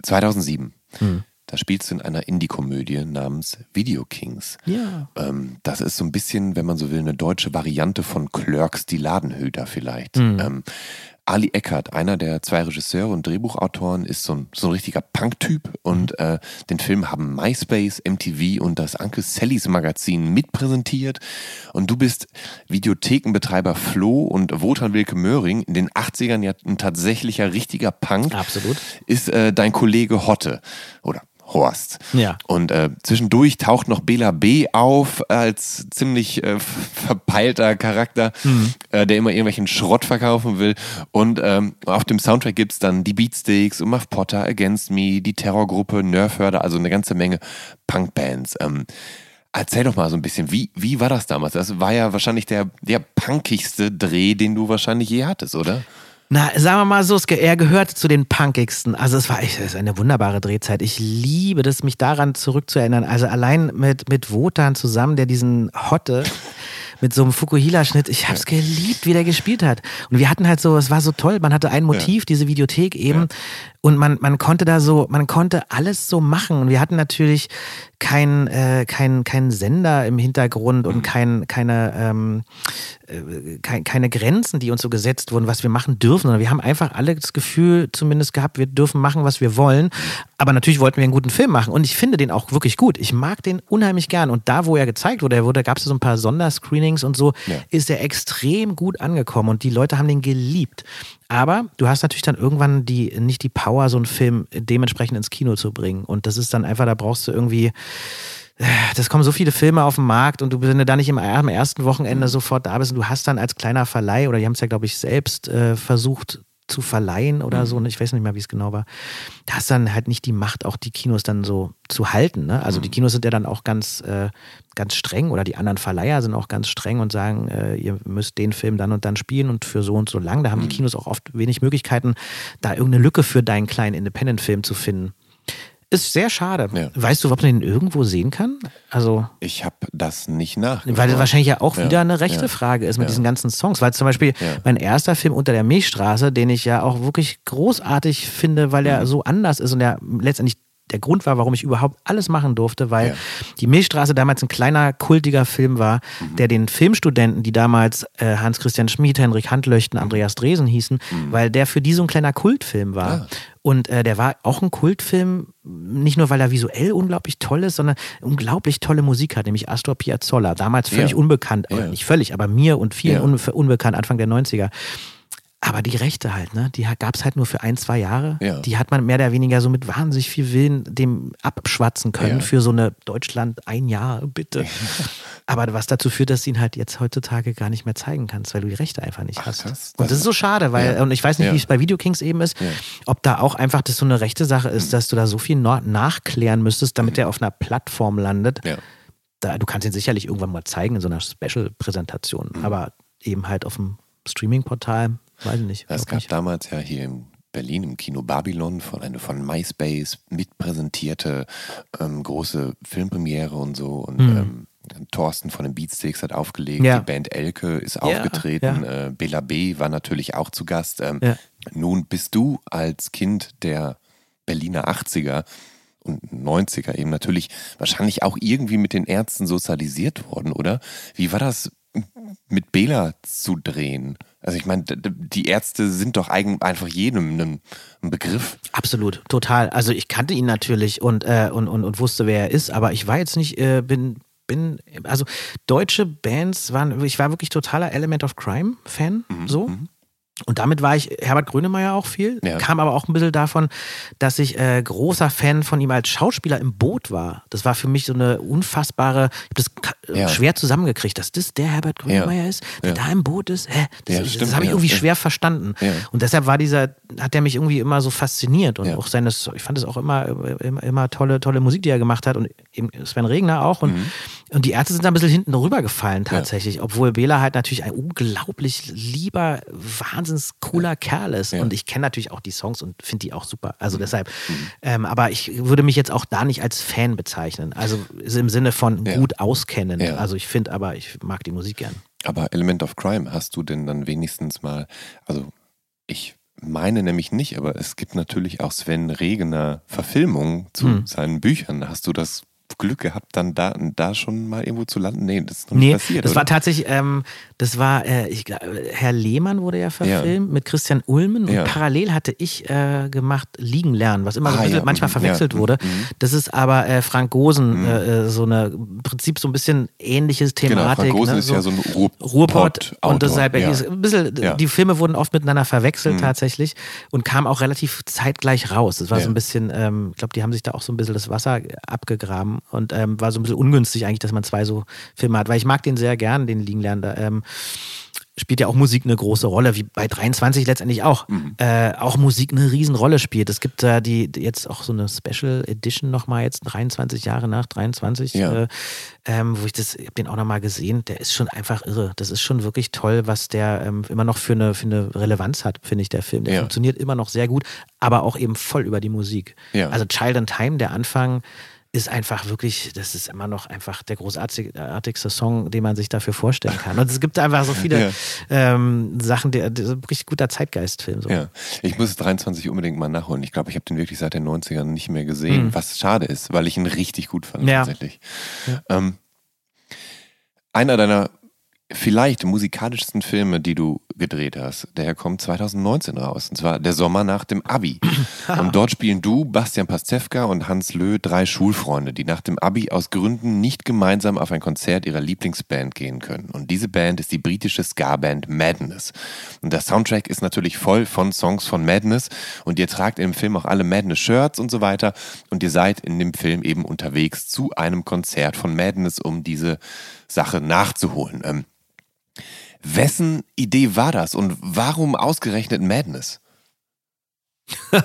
2007, Hm. Da spielst du in einer Indie-Komödie namens Video Kings. ja. Ähm, das ist so ein bisschen, wenn man so will, eine deutsche Variante von Clerks, die Ladenhüter vielleicht. Mhm. Ähm, Ali Eckert, einer der zwei Regisseure und Drehbuchautoren, ist so ein, so ein richtiger Punk-Typ und äh, den Film haben MySpace, MTV und das Uncle Sallys Magazin mitpräsentiert. Und du bist Videothekenbetreiber Flo und Wotan Wilke Möhring, in den 80ern ja ein tatsächlicher richtiger Punk. Absolut. Ist äh, dein Kollege Hotte oder Horst. Ja. Und äh, zwischendurch taucht noch Bela B. auf als ziemlich äh, verpeilter Charakter, Mhm. äh, der immer irgendwelchen Schrott verkaufen will. Und ähm, auf dem Soundtrack gibt's dann die Beatsteaks, Muff Potter, Against Me, die Terrorgruppe, Nerfhörder, also eine ganze Menge Punkbands. Ähm, erzähl doch mal so ein bisschen, wie, wie war das damals? Das war ja wahrscheinlich der, der punkigste Dreh, den du wahrscheinlich je hattest, oder? Na, sagen wir mal so, er gehört zu den punkigsten. Also es war echt es ist eine wunderbare Drehzeit. Ich liebe das, mich daran zurückzuerinnern. Also allein mit, mit Wotan zusammen, der diesen Hotte (laughs) mit so einem Fukuhila-Schnitt, ich hab's geliebt, wie der gespielt hat. Und wir hatten halt so, es war so toll, man hatte ein Motiv, diese Videothek eben. Und man, man konnte da so, man konnte alles so machen. Und wir hatten natürlich keinen äh, kein, kein Sender im Hintergrund und kein, keine, ähm, äh, kein, keine Grenzen, die uns so gesetzt wurden, was wir machen dürfen, sondern wir haben einfach alle das Gefühl zumindest gehabt, wir dürfen machen, was wir wollen. Aber natürlich wollten wir einen guten Film machen und ich finde den auch wirklich gut. Ich mag den unheimlich gern und da, wo er gezeigt wurde, wurde gab es so ein paar Sonderscreenings und so, Ja. ist er extrem gut angekommen und die Leute haben den geliebt. Aber du hast natürlich dann irgendwann die, nicht die Power, so einen Film dementsprechend ins Kino zu bringen. Und das ist dann einfach, da brauchst du irgendwie, das kommen so viele Filme auf den Markt und du, du da nicht im, am ersten Wochenende Mhm. sofort da bist und du hast dann als kleiner Verleih, oder die haben es ja, glaube ich, selbst äh, versucht zu verleihen oder Mhm. so, ne? ich weiß nicht mehr, wie es genau war, da hast dann halt nicht die Macht, auch die Kinos dann so zu halten. Ne? Also Mhm. die Kinos sind ja dann auch ganz, äh, ganz streng oder die anderen Verleiher sind auch ganz streng und sagen, äh, ihr müsst den Film dann und dann spielen und für so und so lang. Da haben Mhm. die Kinos auch oft wenig Möglichkeiten, da irgendeine Lücke für deinen kleinen Independent-Film zu finden. Ist sehr schade. Ja. Weißt du, ob man den irgendwo sehen kann? Also, Ich habe das nicht nachgeschaut. weil das wahrscheinlich ja auch Ja, wieder eine rechte ja, Frage ist mit ja. diesen ganzen Songs. Weil zum Beispiel Ja. mein erster Film unter der Milchstraße, den ich ja auch wirklich großartig finde, weil Mhm. er so anders ist und der letztendlich der Grund war, warum ich überhaupt alles machen durfte, weil Ja. die Milchstraße damals ein kleiner, kultiger Film war, Mhm. der den Filmstudenten, die damals äh, Hans-Christian Schmid, Henrik Handlöchten, Mhm. Andreas Dresen hießen, weil der für die so ein kleiner Kultfilm war. Ah. Und äh, der war auch ein Kultfilm, nicht nur, weil er visuell unglaublich toll ist, sondern unglaublich tolle Musik hat, nämlich Astor Piazzolla. Damals völlig Ja. unbekannt, Ja. nicht völlig, aber mir und vielen Ja. unbe unbekannt, Anfang der 90er. Aber die Rechte halt, ne? Die gab es halt nur für ein, zwei Jahre. Ja. Die hat man mehr oder weniger so mit wahnsinnig viel Willen dem abschwatzen können Ja. für so eine Deutschland ein Jahr, bitte. (laughs) Aber was dazu führt, dass du ihn halt jetzt heutzutage gar nicht mehr zeigen kannst, weil du die Rechte einfach nicht Ach, hast. krass. Und das ist so schade, weil, Ja. und ich weiß nicht, wie es bei Video Kings eben ist, ob da auch einfach das so eine rechte Sache ist, dass du da so viel nachklären müsstest, damit der auf einer Plattform landet. Da, du kannst ihn sicherlich irgendwann mal zeigen in so einer Special-Präsentation, aber eben halt auf dem Streaming-Portal, weiß ich nicht. Es gab nicht. damals ja hier in Berlin im Kino Babylon von eine von MySpace mitpräsentierte ähm, große Filmpremiere und so. Und Mhm. ähm, Thorsten von den Beatsticks hat aufgelegt, Ja. die Band Elke ist Ja, aufgetreten, ja. Äh, Bela B war natürlich auch zu Gast. Ähm, Ja. Nun bist du als Kind der Berliner 80er und 90er eben natürlich wahrscheinlich auch irgendwie mit den Ärzten sozialisiert worden, oder? Wie war das mit Bela zu drehen? Also ich meine, die Ärzte sind doch eigen- einfach jedem ein, Begriff. Absolut, total. Also ich kannte ihn natürlich und, äh, und, und, und wusste, wer er ist, aber ich war jetzt nicht, äh, bin, bin, also deutsche Bands waren, ich war wirklich totaler Element of Crime Fan, so. Und damit war ich Herbert Grönemeyer auch viel. Ja. Kam aber auch ein bisschen davon, dass ich äh, großer Fan von ihm als Schauspieler im Boot war. Das war für mich so eine unfassbare, ich habe das Ja. schwer zusammengekriegt, dass das der Herbert Grönemeyer ist, der Ja. da im Boot ist. Hä? Das, Ja, das, stimmt, habe ich ja. irgendwie Ja. schwer verstanden. Ja. Und deshalb war dieser, hat er mich irgendwie immer so fasziniert und Ja. auch seine, ich fand es auch immer, immer, immer tolle, tolle Musik, die er gemacht hat und eben Sven Regner auch und, Mhm. und die Ärzte sind da ein bisschen hinten rübergefallen tatsächlich, obwohl Bela halt natürlich ein unglaublich lieber, wahnsinns cooler Kerl ist. Mhm. und ich kenne natürlich auch die Songs und finde die auch super, also deshalb, ähm, aber ich würde mich jetzt auch da nicht als Fan bezeichnen, also im Sinne von gut auskennen, also ich finde aber, ich mag die Musik gern. Aber Element of Crime, hast du denn dann wenigstens mal, also ich meine nämlich nicht, aber es gibt natürlich auch Sven Regener Verfilmungen zu Hm. seinen Büchern. Hast du das Glück gehabt, dann da, da schon mal irgendwo zu landen? Nee, das ist noch Nee, nicht passiert. das oder? war tatsächlich, ähm, das war, äh, ich Herr Lehmann wurde ja verfilmt mit Christian Ulmen und Ja. parallel hatte ich äh, gemacht Liegen lernen, was immer so Ah, ein bisschen ja, manchmal mhm, verwechselt ja, wurde. mhm. Das ist aber äh, Frank Gosen, äh, äh, so eine, im Prinzip so ein bisschen ähnliches Genau, Thematik. Frank Gosen ne? ist ja so ein Ruhr Ruhrpott und deshalb ja. ein bisschen, Ja. die Filme wurden oft miteinander verwechselt Mhm. tatsächlich und kamen auch relativ zeitgleich raus. Das war Ja. so ein bisschen, ähm, ich glaube, die haben sich da auch so ein bisschen das Wasser abgegraben und ähm, war so ein bisschen ungünstig eigentlich, dass man zwei so Filme hat, weil ich mag den sehr gern, den liegen lernen. Da, ähm, spielt ja auch Musik eine große Rolle, wie bei 23 letztendlich auch. Mhm. Äh, auch Musik eine Riesenrolle spielt. Es gibt da die, die jetzt auch so eine Special Edition nochmal, jetzt 23 Jahre nach 23, Ja. äh, ähm, wo ich das, ich habe den auch nochmal gesehen, der ist schon einfach irre. Das ist schon wirklich toll, was der ähm, immer noch für eine, für eine Relevanz hat, finde ich, der Film. Der Ja. funktioniert immer noch sehr gut, aber auch eben voll über die Musik. Ja. Also Child in Time, der Anfang, ist einfach wirklich, das ist immer noch einfach der großartigste Song, den man sich dafür vorstellen kann. Und es gibt einfach so viele (laughs) Ja. ähm, Sachen, so ein richtig guter Zeitgeistfilm. So. Ja, ich muss 23 unbedingt mal nachholen. Ich glaube, ich habe den wirklich seit den 90ern nicht mehr gesehen, was schade ist, weil ich ihn richtig gut fand Mhm. Ja. tatsächlich. Ähm, einer deiner vielleicht musikalischsten Filme, die du gedreht hast, der kommt 2019 raus. Und zwar Der Sommer nach dem Abi. (laughs) und dort spielen du, Bastian Pastewka und Hans Löh drei Schulfreunde, die nach dem Abi aus Gründen nicht gemeinsam auf ein Konzert ihrer Lieblingsband gehen können. Und diese Band ist die britische Ska-Band Madness. Und der Soundtrack ist natürlich voll von Songs von Madness. Und ihr tragt im Film auch alle Madness-Shirts und so weiter. Und ihr seid in dem Film eben unterwegs zu einem Konzert von Madness, um diese Sache nachzuholen. Ähm, Wessen Idee war das und warum ausgerechnet Madness? (laughs)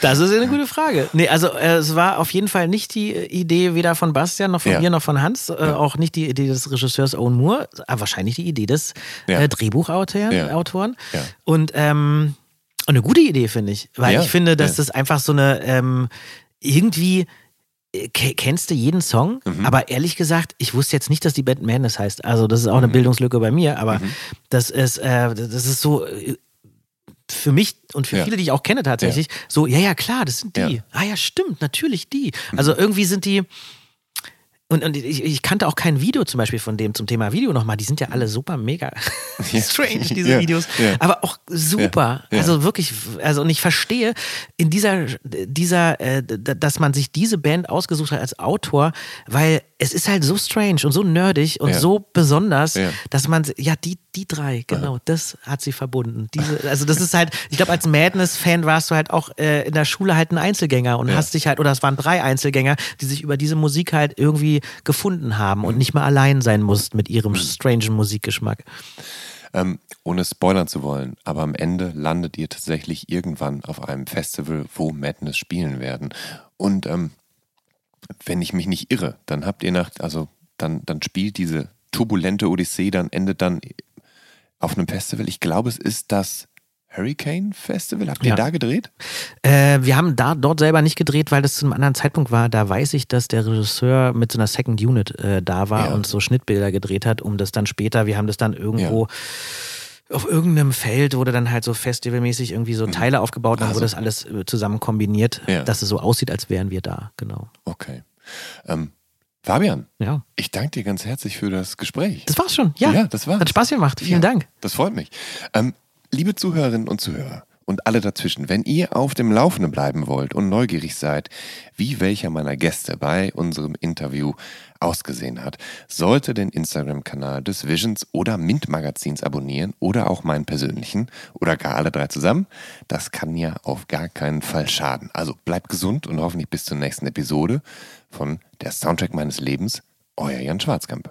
Das ist eine gute Frage. Nee, also äh, es war auf jeden Fall nicht die Idee weder von Bastian noch von Ja. mir noch von Hans, äh, auch nicht die Idee des Regisseurs Owen Moore, aber wahrscheinlich die Idee des Ja. äh, Drehbuchautoren. Ja. Autoren. Ja. Und ähm, eine gute Idee, finde ich. Weil Ja. ich finde, dass Ja. das einfach so eine ähm, irgendwie äh, kennst du jeden Song, Mhm. aber ehrlich gesagt, ich wusste jetzt nicht, dass die Band Madness heißt. Also das ist auch eine Mhm. Bildungslücke bei mir, aber das ist äh, das ist so äh, für mich und für Ja. viele, die ich auch kenne tatsächlich, so, ja, ja, klar, das sind die. Ja. Mhm. Ah ja, stimmt, natürlich die. Also irgendwie sind die. Und, und ich, ich kannte auch kein Video zum Beispiel von dem zum Thema Video nochmal. Die sind ja alle super mega (laughs) (laughs) strange, diese Ja, Videos. ja. Aber auch super. Ja. Also wirklich, also und ich verstehe in dieser, dieser, äh, dass man sich diese Band ausgesucht hat als Autor, weil es ist halt so strange und so nerdig und so besonders, dass man, ja, die, die drei, genau, das hat sie verbunden. Diese, also das ist halt, ich glaube, als Madness-Fan warst du halt auch äh, in der Schule halt ein Einzelgänger und Ja. hast dich halt, oder es waren drei Einzelgänger, die sich über diese Musik halt irgendwie gefunden haben und nicht mehr allein sein mussten mit ihrem strangen Musikgeschmack. Ähm, ohne spoilern zu wollen, aber am Ende landet ihr tatsächlich irgendwann auf einem Festival, wo Madness spielen werden. Und ähm, wenn ich mich nicht irre, dann habt ihr nach, also dann, dann spielt diese turbulente Odyssee, dann endet dann auf einem Festival. Ich glaube, es ist das Hurricane Festival. Habt ihr Ja. da gedreht? Äh, wir haben da dort selber nicht gedreht, weil das zu einem anderen Zeitpunkt war. Da weiß ich, dass der Regisseur mit so einer Second Unit äh, da war Ja. und so Schnittbilder gedreht hat, um das dann später, wir haben das dann irgendwo auf irgendeinem Feld wurde dann halt so festivalmäßig irgendwie so Teile aufgebaut, dann Also- wurde das alles äh, zusammen kombiniert, Ja. dass es so aussieht, als wären wir da, genau. Okay. Ähm, Fabian, Ja. ich danke dir ganz herzlich für das Gespräch. Das war's schon, ja. Ja, das war's. Hat Spaß gemacht, vielen Ja, Dank. Das freut mich. Ähm, liebe Zuhörerinnen und Zuhörer und alle dazwischen, wenn ihr auf dem Laufenden bleiben wollt und neugierig seid, wie welcher meiner Gäste bei unserem Interview ausgesehen hat, sollte den Instagram-Kanal des Visions oder Mint Magazins abonnieren oder auch meinen persönlichen oder gar alle drei zusammen. Das kann ja auf gar keinen Fall schaden. Also bleibt gesund und hoffentlich bis zur nächsten Episode von Der Soundtrack meines Lebens, euer Jan Schwarzkamp.